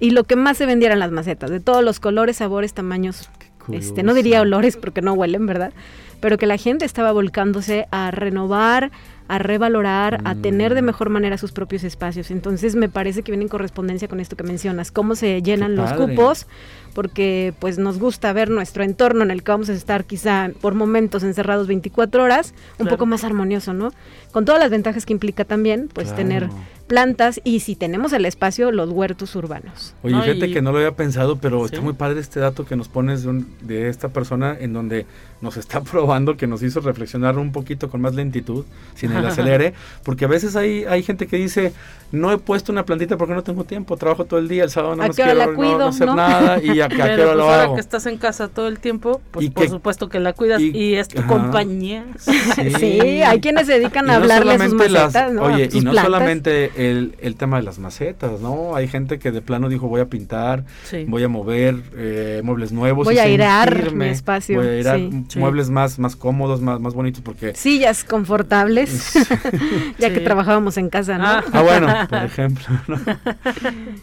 Speaker 5: Y lo que más se vendía eran las macetas, de todos los colores, sabores, tamaños. Este, no diría olores porque no huelen, ¿verdad? Pero que la gente estaba volcándose a renovar, a revalorar, a tener de mm. mejor manera sus propios espacios. Entonces me parece que viene en correspondencia con esto que mencionas, cómo se llenan los cupos, porque pues nos gusta ver nuestro entorno en el que vamos a estar quizá por momentos encerrados 24 horas, un poco más armonioso, ¿no? Con todas las ventajas que implica también, pues tener plantas y si tenemos el espacio, los huertos urbanos.
Speaker 2: Oye, fíjate que no lo había pensado, pero está muy padre este dato que nos pones de, de, esta persona en donde nos está probando, que nos hizo reflexionar un poquito con más lentitud, sin el acelere, porque a veces hay, hay gente que dice, no he puesto una plantita porque no tengo tiempo, trabajo todo el día, el sábado no me quiero no, hacer nada y a, a qué hora
Speaker 4: pues
Speaker 2: lo
Speaker 4: ahora
Speaker 2: hago.
Speaker 4: que estás en casa todo el tiempo, pues por supuesto que la cuidas y, es tu compañía.
Speaker 5: Sí. hay quienes se dedican a hablarle a sus macetas,
Speaker 2: Oye, y no solamente el, el, tema de las macetas, ¿no? Hay gente que de plano dijo voy a pintar, voy a mover eh, muebles nuevos.
Speaker 5: Voy a airear mi espacio.
Speaker 2: Voy a airear muebles más, más cómodos, más, más bonitos porque...
Speaker 5: Sillas confortables, ya que trabajábamos en casa, ¿no?
Speaker 2: Ah, ah bueno, por ejemplo, ¿no?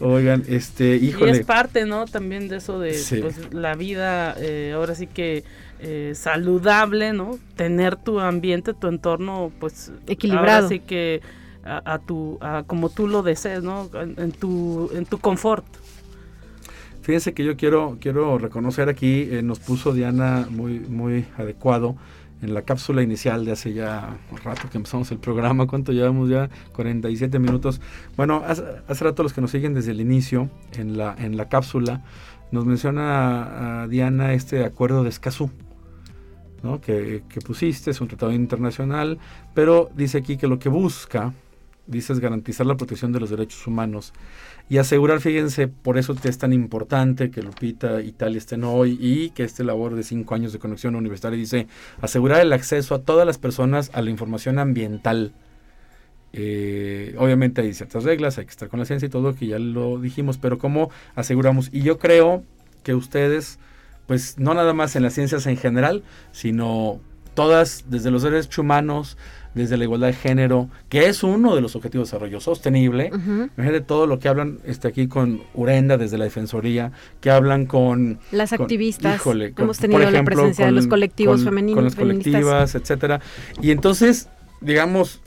Speaker 2: Oigan, este, híjole.
Speaker 4: Y es parte, ¿no? También de eso de pues, la vida, eh, ahora sí que eh, saludable, ¿no? Tener tu ambiente, tu entorno, pues...
Speaker 5: Equilibrado.
Speaker 4: Así que a, tu, a como tú lo desees, ¿no? En, tu, en tu confort.
Speaker 2: Fíjense que yo quiero, quiero reconocer aquí, eh, nos puso Diana muy, muy adecuado en la cápsula inicial de hace ya un rato que empezamos el programa, ¿cuánto llevamos ya? 47 minutos. Bueno, hace, rato los que nos siguen desde el inicio, en la, en la cápsula, nos menciona Diana este acuerdo de Escazú, ¿no? que, que pusiste, es un tratado internacional, pero dice aquí que lo que busca dices garantizar la protección de los derechos humanos y asegurar, fíjense, por eso es tan importante que Lupita y Italia estén hoy y que este labor de cinco años de conexión universitaria dice asegurar el acceso a todas las personas a la información ambiental. Eh, obviamente hay ciertas reglas, hay que estar con la ciencia y todo, que ya lo dijimos, pero ¿cómo aseguramos? Y yo creo que ustedes, pues no nada más en las ciencias en general, sino todas, desde los derechos humanos, desde la igualdad de género, que es uno de los objetivos de desarrollo sostenible. Imagínate todo lo que hablan este, aquí con Urenda desde la Defensoría, que hablan con...
Speaker 5: Las activistas. Hemos tenido la presencia de los colectivos femeninos.
Speaker 2: Con las colectivas, etcétera. Y entonces, digamos,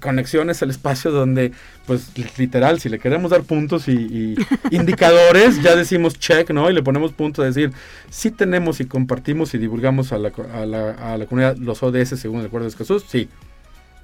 Speaker 2: conexiones al espacio donde, pues literal, si le queremos dar puntos y, indicadores, ya decimos check, ¿no? Y le ponemos punto a decir, si tenemos y compartimos y divulgamos a la, a la, a la comunidad los ODS según el acuerdo de Escazú, sí.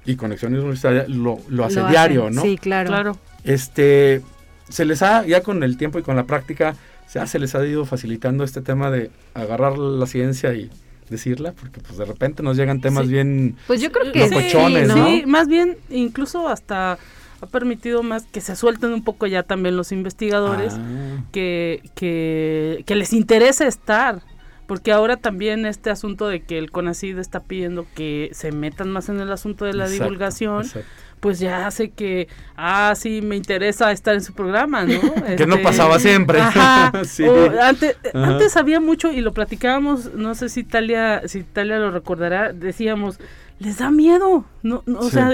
Speaker 2: Y Conexiones Universitarias lo, lo hace diario, ¿no?
Speaker 5: Sí, claro.
Speaker 4: Claro.
Speaker 2: Este, se les ha, ya con el tiempo y con la práctica, ya se les ha ido facilitando este tema de agarrar la ciencia y decirla, porque pues de repente nos llegan temas bien
Speaker 5: Pues yo creo que
Speaker 2: locochones,
Speaker 4: sí,
Speaker 2: ¿no?
Speaker 4: sí, más bien incluso hasta ha permitido más que se suelten un poco ya también los investigadores
Speaker 2: Ah.
Speaker 4: que, que, que les interesa estar. Porque ahora también este asunto de que el CONACID está pidiendo que se metan más en el asunto de la
Speaker 2: Exacto,
Speaker 4: divulgación,
Speaker 2: exacto.
Speaker 4: pues ya hace que, ah, sí, me interesa estar en su programa, ¿no?
Speaker 2: Que no
Speaker 4: Este,
Speaker 2: pasaba siempre.
Speaker 4: Ajá.
Speaker 2: Sí.
Speaker 4: O antes,
Speaker 2: Ajá.
Speaker 4: antes había mucho y lo platicábamos, no sé si Talia, si Talia lo recordará, decíamos, les da miedo, no, no, o sea,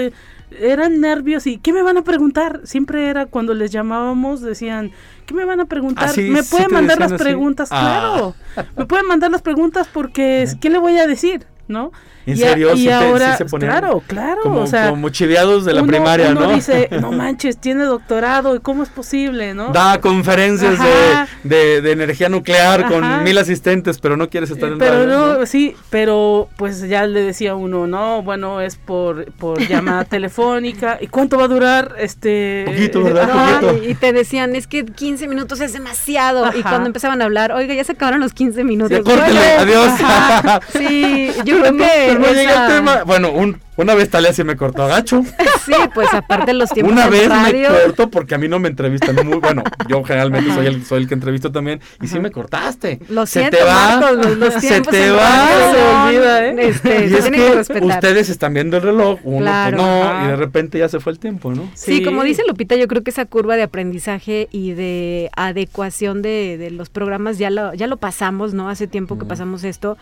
Speaker 4: eran nervios y ¿qué me van a preguntar? Siempre era cuando les llamábamos, decían, ¿qué me van a preguntar?
Speaker 2: Ah, sí,
Speaker 4: ¿Me
Speaker 2: sí
Speaker 4: pueden mandar las
Speaker 2: así?
Speaker 4: preguntas?
Speaker 2: Ah.
Speaker 4: Claro, me pueden mandar las preguntas porque ¿qué le voy a decir? ¿No?
Speaker 2: ¿En
Speaker 4: Y a-
Speaker 2: serio?
Speaker 4: Y,
Speaker 2: ¿Sí te- sí
Speaker 4: ahora,
Speaker 2: se
Speaker 4: claro, claro,
Speaker 2: como,
Speaker 4: o sea,
Speaker 2: como chiviados de la
Speaker 4: uno-
Speaker 2: primaria,
Speaker 4: uno
Speaker 2: ¿no?
Speaker 4: dice, no manches, tiene doctorado, ¿y cómo es posible, no?
Speaker 2: Da conferencias
Speaker 4: Ajá.
Speaker 2: de, de, de energía nuclear
Speaker 4: Ajá.
Speaker 2: con mil asistentes, pero no quieres estar
Speaker 4: Eh,
Speaker 2: en
Speaker 4: pero
Speaker 2: radio,
Speaker 4: no, sí, pero pues ya le decía uno, no, bueno, es por, por llamada telefónica. ¿Y cuánto va a durar? Este.
Speaker 2: Poquito, ¿verdad?
Speaker 5: No,
Speaker 2: poquito.
Speaker 5: y, y te decían, es que 15 minutos es demasiado. Y
Speaker 4: Ajá.
Speaker 5: cuando empezaban a hablar, oiga, ya se acabaron los 15 minutos.
Speaker 2: Ya córtele, adiós.
Speaker 5: ajá. Sí, yo creo que.
Speaker 2: Pero no llega el tema. Bueno, un, una vez Talia se me cortó gacho.
Speaker 5: Sí, pues aparte los tiempos
Speaker 2: Una vez
Speaker 5: radio.
Speaker 2: me cortó porque a mí no me entrevistan muy bueno. Yo generalmente soy el, soy el que entrevisto también. Y sí me cortaste.
Speaker 5: Lo
Speaker 2: Se
Speaker 5: siento,
Speaker 2: te va,
Speaker 5: Marcos, los, los
Speaker 2: se te va.
Speaker 4: Se olvida, ¿eh?
Speaker 5: este,
Speaker 2: y
Speaker 5: se
Speaker 2: es
Speaker 5: tienen
Speaker 2: que,
Speaker 5: que respetar.
Speaker 2: ustedes están viendo el reloj, uno
Speaker 5: Claro.
Speaker 2: pues no,
Speaker 4: Ajá.
Speaker 2: y de repente ya se fue el tiempo, ¿no?
Speaker 5: Sí, como dice Lupita, yo creo que esa curva de aprendizaje y de adecuación de, de los programas ya lo, ya lo pasamos, ¿no? Hace tiempo que pasamos esto.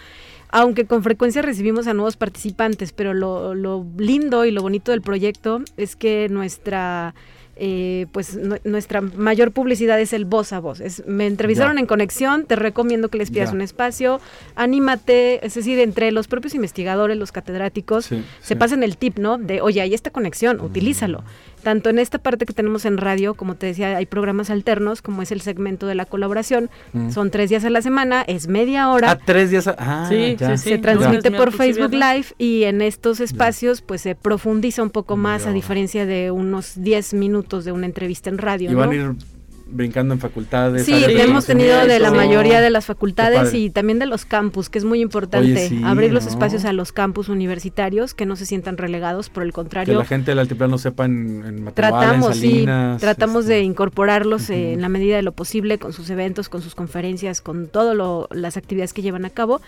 Speaker 5: Aunque con frecuencia recibimos a nuevos participantes, pero lo, lo lindo y lo bonito del proyecto es que nuestra eh, pues nu- nuestra mayor publicidad es el voz a voz. Es, me entrevistaron
Speaker 2: Ya.
Speaker 5: en conexión, te recomiendo que les pidas
Speaker 2: Ya.
Speaker 5: un espacio, anímate, es decir, entre los propios investigadores, los catedráticos,
Speaker 2: Sí,
Speaker 5: se
Speaker 2: sí.
Speaker 5: pasan el tip, ¿no? De, oye, hay esta conexión, utilízalo. Tanto en esta parte que tenemos en radio, como te decía, hay programas alternos, como es el segmento de la colaboración.
Speaker 2: Mm.
Speaker 5: Son tres días a la semana, es media hora.
Speaker 2: Ah, tres días. a- Ah,
Speaker 4: Sí,
Speaker 2: ya.
Speaker 4: sí,
Speaker 5: se transmite por Facebook. Live y en estos espacios pues se profundiza un poco más a diferencia de unos 10 minutos de una entrevista en radio.
Speaker 2: Y van
Speaker 5: ¿no?
Speaker 2: a ir brincando en facultades.
Speaker 5: Sí, hemos tenido de la mayoría de las facultades y también de los campus, que es muy importante
Speaker 2: Oye, sí,
Speaker 5: abrir los
Speaker 2: ¿no?
Speaker 5: espacios a los campus universitarios, que no se sientan relegados, por el
Speaker 2: Que
Speaker 5: contrario.
Speaker 2: la gente del altiplano sepa en, en Matehuala, en
Speaker 5: Tratamos, sí,
Speaker 2: Salinas,
Speaker 5: tratamos
Speaker 2: este,
Speaker 5: de incorporarlos eh, en la medida de lo posible con sus eventos, con sus conferencias, con todas las actividades que llevan a cabo.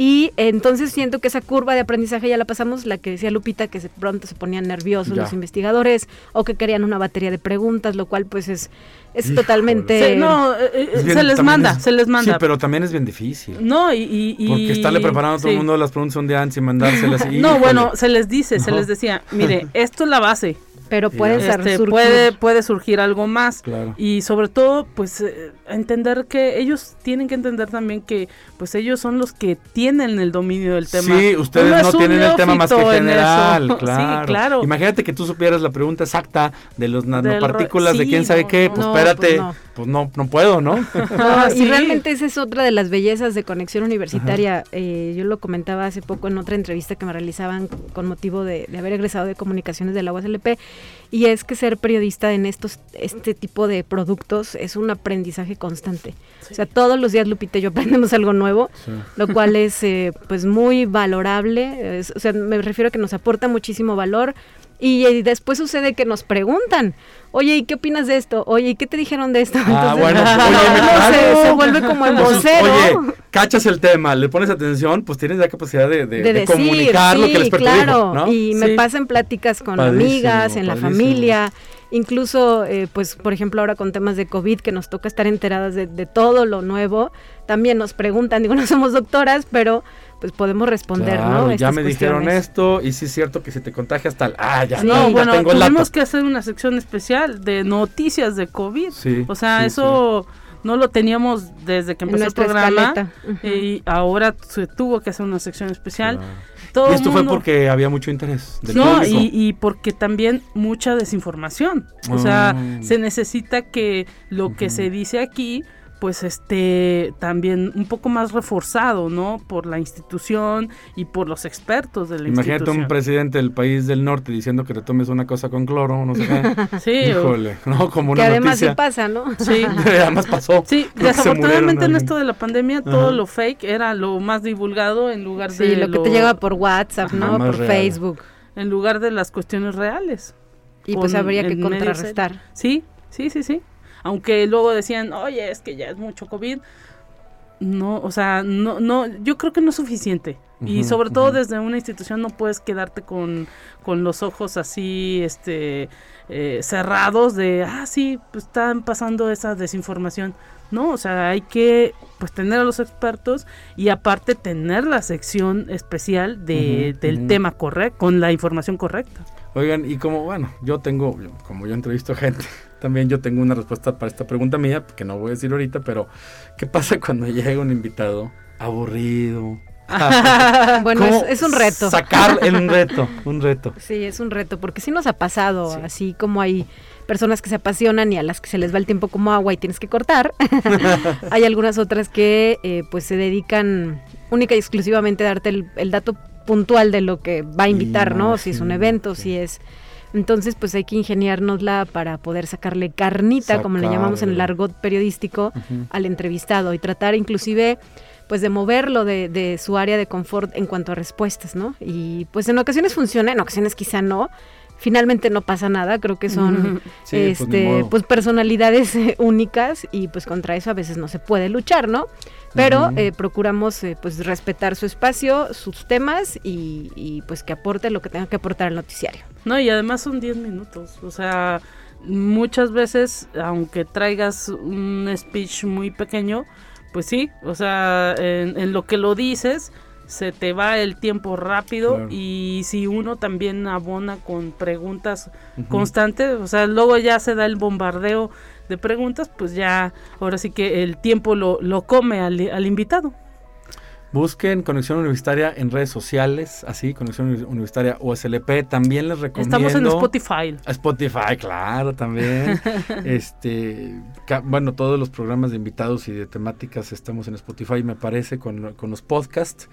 Speaker 5: Y entonces siento que esa curva de aprendizaje ya la pasamos, la que decía Lupita, que de pronto se ponían nerviosos
Speaker 2: Ya.
Speaker 5: los investigadores o que querían una batería de preguntas, lo cual pues es, es
Speaker 2: Híjole.
Speaker 5: totalmente...
Speaker 4: Se- no, eh, eh,
Speaker 2: Es bien-
Speaker 4: se les manda,
Speaker 2: es-
Speaker 4: se les manda.
Speaker 2: Sí, pero también es bien difícil.
Speaker 4: No, y... y- y-
Speaker 2: Porque estarle preparando a todo el
Speaker 4: sí.
Speaker 2: mundo las preguntas un día antes y mandárselas. y,
Speaker 4: No,
Speaker 2: híjole.
Speaker 4: bueno, se les dice, se les decía, mire, esto es la base.
Speaker 5: Pero ser
Speaker 4: Este,
Speaker 5: surgir.
Speaker 4: puede, puede surgir algo más.
Speaker 2: Claro.
Speaker 4: Y sobre todo, pues, eh, entender que ellos tienen que entender también que, pues, ellos son los que tienen el dominio del tema.
Speaker 2: Sí, ustedes
Speaker 4: Uno
Speaker 2: no tienen el tema más que general, claro.
Speaker 4: Sí, claro.
Speaker 2: Imagínate que tú supieras la pregunta exacta de los nanopartículas de
Speaker 4: sí,
Speaker 2: quién sabe
Speaker 4: no,
Speaker 2: qué,
Speaker 4: no.
Speaker 2: pues
Speaker 5: No,
Speaker 2: espérate,
Speaker 5: pues
Speaker 2: pues no. no, puedo, ¿no?
Speaker 5: No,
Speaker 4: Ah,
Speaker 5: y
Speaker 4: sí.
Speaker 5: realmente esa es otra de las bellezas de Conexión Universitaria. Eh, yo lo comentaba hace poco en otra entrevista que me realizaban con motivo de, de haber egresado de comunicaciones de la USLP, y es que ser periodista en estos este tipo de productos es un aprendizaje constante. O sea, todos los días Lupita y yo aprendemos algo nuevo,
Speaker 2: Sí.
Speaker 5: lo cual es eh, pues muy valorable. Es- o sea, me refiero a que nos aporta muchísimo valor Y, y después sucede que nos preguntan, oye, ¿y qué opinas de esto? Oye, ¿y qué te dijeron de esto?
Speaker 2: Ah, bueno,
Speaker 5: no
Speaker 2: oye, me-
Speaker 5: se vuelve como el
Speaker 2: Entonces,
Speaker 5: vocero.
Speaker 2: Oye, cachas el tema, le pones atención, pues tienes la capacidad de, de-
Speaker 5: de,
Speaker 2: de
Speaker 5: decir,
Speaker 2: comunicar lo
Speaker 5: sí,
Speaker 2: que el experto
Speaker 5: claro, y me
Speaker 4: Sí.
Speaker 5: pasa en pláticas con
Speaker 2: Padrísimo,
Speaker 5: amigas, en la familia, incluso, eh, pues, por ejemplo, ahora con temas de COVID, que nos toca estar enteradas de, de todo lo nuevo, también nos preguntan, digo, no somos doctoras, pero pues podemos responder,
Speaker 2: Claro,
Speaker 5: ¿no?
Speaker 2: ya me dijeron esto y sí es cierto que si te contagias tal, ah, ya,
Speaker 5: Sí.
Speaker 2: ya,
Speaker 4: No,
Speaker 2: ya
Speaker 4: bueno,
Speaker 2: tengo
Speaker 4: tuvimos que hacer una sección especial de noticias de COVID.
Speaker 2: Sí,
Speaker 4: o sea,
Speaker 2: sí,
Speaker 4: eso no lo teníamos desde que empezó el programa. Y ahora se tuvo que hacer una sección especial.
Speaker 2: Claro.
Speaker 4: Todo
Speaker 2: Y esto fue porque había mucho interés del
Speaker 4: No, y, y porque también mucha desinformación. O sea,
Speaker 2: Mm.
Speaker 4: se necesita que lo que se dice aquí pues esté también un poco más reforzado, ¿no? Por la institución y por los expertos de la
Speaker 2: Imagínate
Speaker 4: institución.
Speaker 2: un presidente del país del norte diciendo que te tomes una cosa con cloro, no sé qué.
Speaker 4: Sí, o-
Speaker 2: Híjole, no, como
Speaker 5: que
Speaker 2: una
Speaker 5: además
Speaker 2: noticia.
Speaker 5: sí pasa, ¿no?
Speaker 4: sí.
Speaker 2: Además pasó.
Speaker 4: Sí,
Speaker 2: que
Speaker 4: desafortunadamente en esto de la pandemia todo
Speaker 2: Ajá.
Speaker 4: lo fake era lo más divulgado en lugar
Speaker 5: Sí,
Speaker 4: de
Speaker 5: lo que te llega por WhatsApp,
Speaker 2: Ajá,
Speaker 5: ¿no? Por
Speaker 2: real.
Speaker 5: Facebook.
Speaker 4: en lugar de las cuestiones reales.
Speaker 5: Y pues habría que contrarrestar.
Speaker 4: Sí, sí, sí, sí. Aunque luego decían, oye, es que ya es mucho COVID. No, o sea, no, no, yo creo que no es suficiente. y sobre todo desde una institución no puedes quedarte con, con los ojos así, este, eh, cerrados de, ah, sí, pues están pasando esa desinformación. No, o sea, hay que pues tener a los expertos y aparte tener la sección especial de, del tema correcto, con la información correcta.
Speaker 2: Oigan, y como, bueno, yo tengo, como yo entrevisto gente, también yo tengo una respuesta para esta pregunta mía, que no voy a decir ahorita, pero ¿qué pasa cuando llega un invitado aburrido?
Speaker 5: Bueno,
Speaker 2: ¿Cómo
Speaker 5: es, es un reto.
Speaker 2: Sacar el un reto, un reto.
Speaker 5: Sí, es un reto, porque sí nos ha pasado,
Speaker 2: Sí.
Speaker 5: así como hay personas que se apasionan y a las que se les va el tiempo como agua y tienes que cortar, hay algunas otras que eh, pues se dedican única y exclusivamente a darte el, el dato puntual de lo que va a invitar, ¿no? Si es un evento, si es... Entonces, pues hay que ingeniárnosla para poder sacarle carnita, como le llamamos en el argot periodístico, al entrevistado y tratar inclusive pues de moverlo de, de su área de confort en cuanto a respuestas, ¿no? Y pues en ocasiones funciona, en ocasiones quizá no. Finalmente no pasa nada, creo que son
Speaker 2: Sí, pues,
Speaker 5: este pues personalidades eh, únicas y pues contra eso a veces no se puede luchar, ¿no? Pero eh, procuramos eh, pues respetar su espacio, sus temas y, y, pues que aporte lo que tenga que aportar al noticiario.
Speaker 4: No, y además son 10 minutos. O sea, muchas veces, aunque traigas un speech muy pequeño, pues sí, o sea, en, en lo que lo dices, se te va el tiempo rápido
Speaker 2: Claro.
Speaker 4: y si uno también abona con preguntas constantes, o sea, luego ya se da el bombardeo de preguntas, pues ya, ahora sí que el tiempo lo, lo come al, al invitado.
Speaker 2: Busquen Conexión Universitaria en redes sociales, así, Conexión Uni- Universitaria USLP. También les recomiendo.
Speaker 4: Estamos en Spotify.
Speaker 2: Spotify, claro, también. este, bueno, todos los programas de invitados y de temáticas estamos en Spotify, me parece, con, con los podcasts,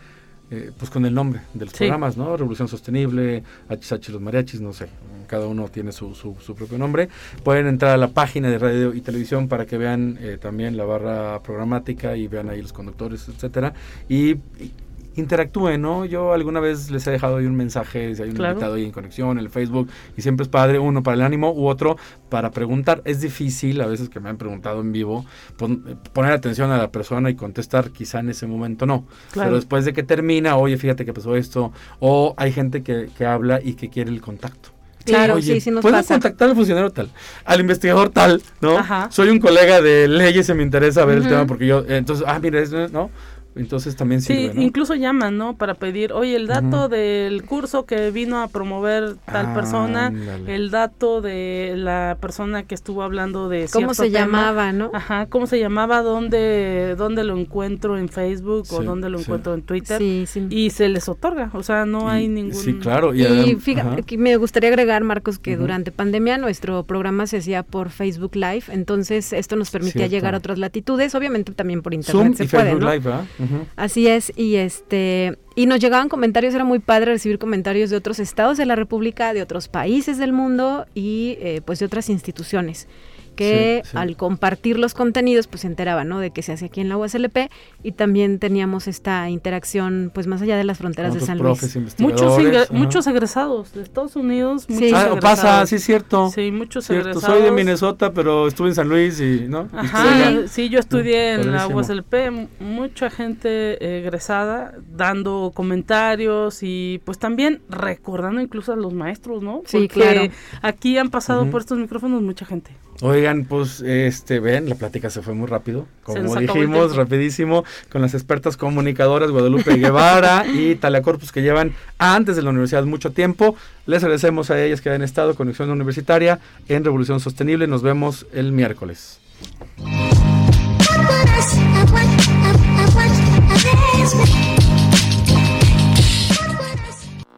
Speaker 2: eh, pues con el nombre de los
Speaker 4: Sí.
Speaker 2: programas, ¿no? Revolución Sostenible, HH Los Mariachis, no sé, cada uno tiene su, su, su propio nombre. Pueden entrar a la página de radio y televisión para que vean eh, también la barra programática y vean ahí los conductores, etcétera. Y, y interactúen, ¿no? Yo alguna vez les he dejado ahí un mensaje, si hay un
Speaker 4: Claro.
Speaker 2: invitado ahí en conexión, en el Facebook, y siempre es padre, uno para el ánimo u otro para preguntar. Es difícil, a veces que me han preguntado en vivo, pon- poner atención a la persona y contestar, quizá en ese momento no.
Speaker 4: Claro.
Speaker 2: Pero después de que termina, oye, fíjate que pasó esto, o hay gente que, que habla y que quiere el contacto.
Speaker 5: Claro,
Speaker 2: Oye,
Speaker 5: sí, sí nos
Speaker 2: ¿puedo
Speaker 5: pasa.
Speaker 2: contactar al funcionario tal, al investigador tal, ¿no?
Speaker 4: Ajá.
Speaker 2: Soy un colega de leyes y me interesa ver el tema porque yo, entonces, ah, mira, ¿no? Entonces también
Speaker 4: Sí,
Speaker 2: sirve, ¿no?
Speaker 4: incluso llaman, ¿no? Para pedir, oye, el dato
Speaker 2: Ujú.
Speaker 4: del curso que vino a promover tal persona,
Speaker 2: Ándale.
Speaker 4: el dato de la persona que estuvo hablando de
Speaker 5: ¿Cómo se
Speaker 4: tema.
Speaker 5: llamaba, no?
Speaker 4: Ajá, ¿cómo se llamaba? ¿Dónde, dónde lo encuentro en Facebook o
Speaker 2: Sí,
Speaker 4: dónde lo
Speaker 2: sí.
Speaker 4: encuentro en Twitter?
Speaker 5: Sí, sí.
Speaker 4: Y se les otorga, o sea, no hay
Speaker 2: Y-
Speaker 4: ningún...
Speaker 2: Sí, claro. Y,
Speaker 5: Y
Speaker 2: adem-
Speaker 5: fíjate, que me gustaría agregar, Marcos, que
Speaker 2: Ujú.
Speaker 5: durante pandemia nuestro programa se hacía por Facebook Live, entonces esto nos permitía
Speaker 2: Cierto.
Speaker 5: llegar a otras latitudes, obviamente también por internet
Speaker 2: Zoom
Speaker 5: se
Speaker 2: y
Speaker 5: puede,
Speaker 2: Facebook
Speaker 5: ¿no?
Speaker 2: Live,
Speaker 5: Así es, y este y nos llegaban comentarios, era muy padre recibir comentarios de otros estados de la República, de otros países del mundo y eh, pues de otras instituciones. que
Speaker 2: Sí, sí.
Speaker 5: al compartir los contenidos pues se enteraban, ¿no? De que se hace aquí en la USLP y también teníamos esta interacción pues más allá de las fronteras
Speaker 2: Con
Speaker 5: de San
Speaker 2: profes,
Speaker 5: Luis.
Speaker 4: Muchos, ingre- muchos egresados de Estados Unidos.
Speaker 5: Sí.
Speaker 4: Muchos
Speaker 2: Ah,
Speaker 4: egresados.
Speaker 2: pasa, sí es cierto.
Speaker 4: Sí, muchos
Speaker 2: Cierto,
Speaker 4: egresados.
Speaker 2: soy de Minnesota, pero estuve en San Luis y, ¿no? Y
Speaker 4: Ajá,
Speaker 2: estoy-
Speaker 4: sí, yo estudié en la. USLP, mucha gente egresada dando comentarios y pues también recordando incluso a los maestros, ¿no?
Speaker 5: Sí,
Speaker 4: Porque
Speaker 5: claro.
Speaker 4: aquí han pasado por estos micrófonos mucha gente.
Speaker 2: Oigan, pues, este, ven, la plática se fue muy rápido, como dijimos, rapidísimo, con las expertas comunicadoras Guadalupe Guevara y Talia Corpus, que llevan antes de la universidad mucho tiempo. Les agradecemos a ellas que han estado Conexión Universitaria en Revolución Sostenible. Nos vemos el miércoles.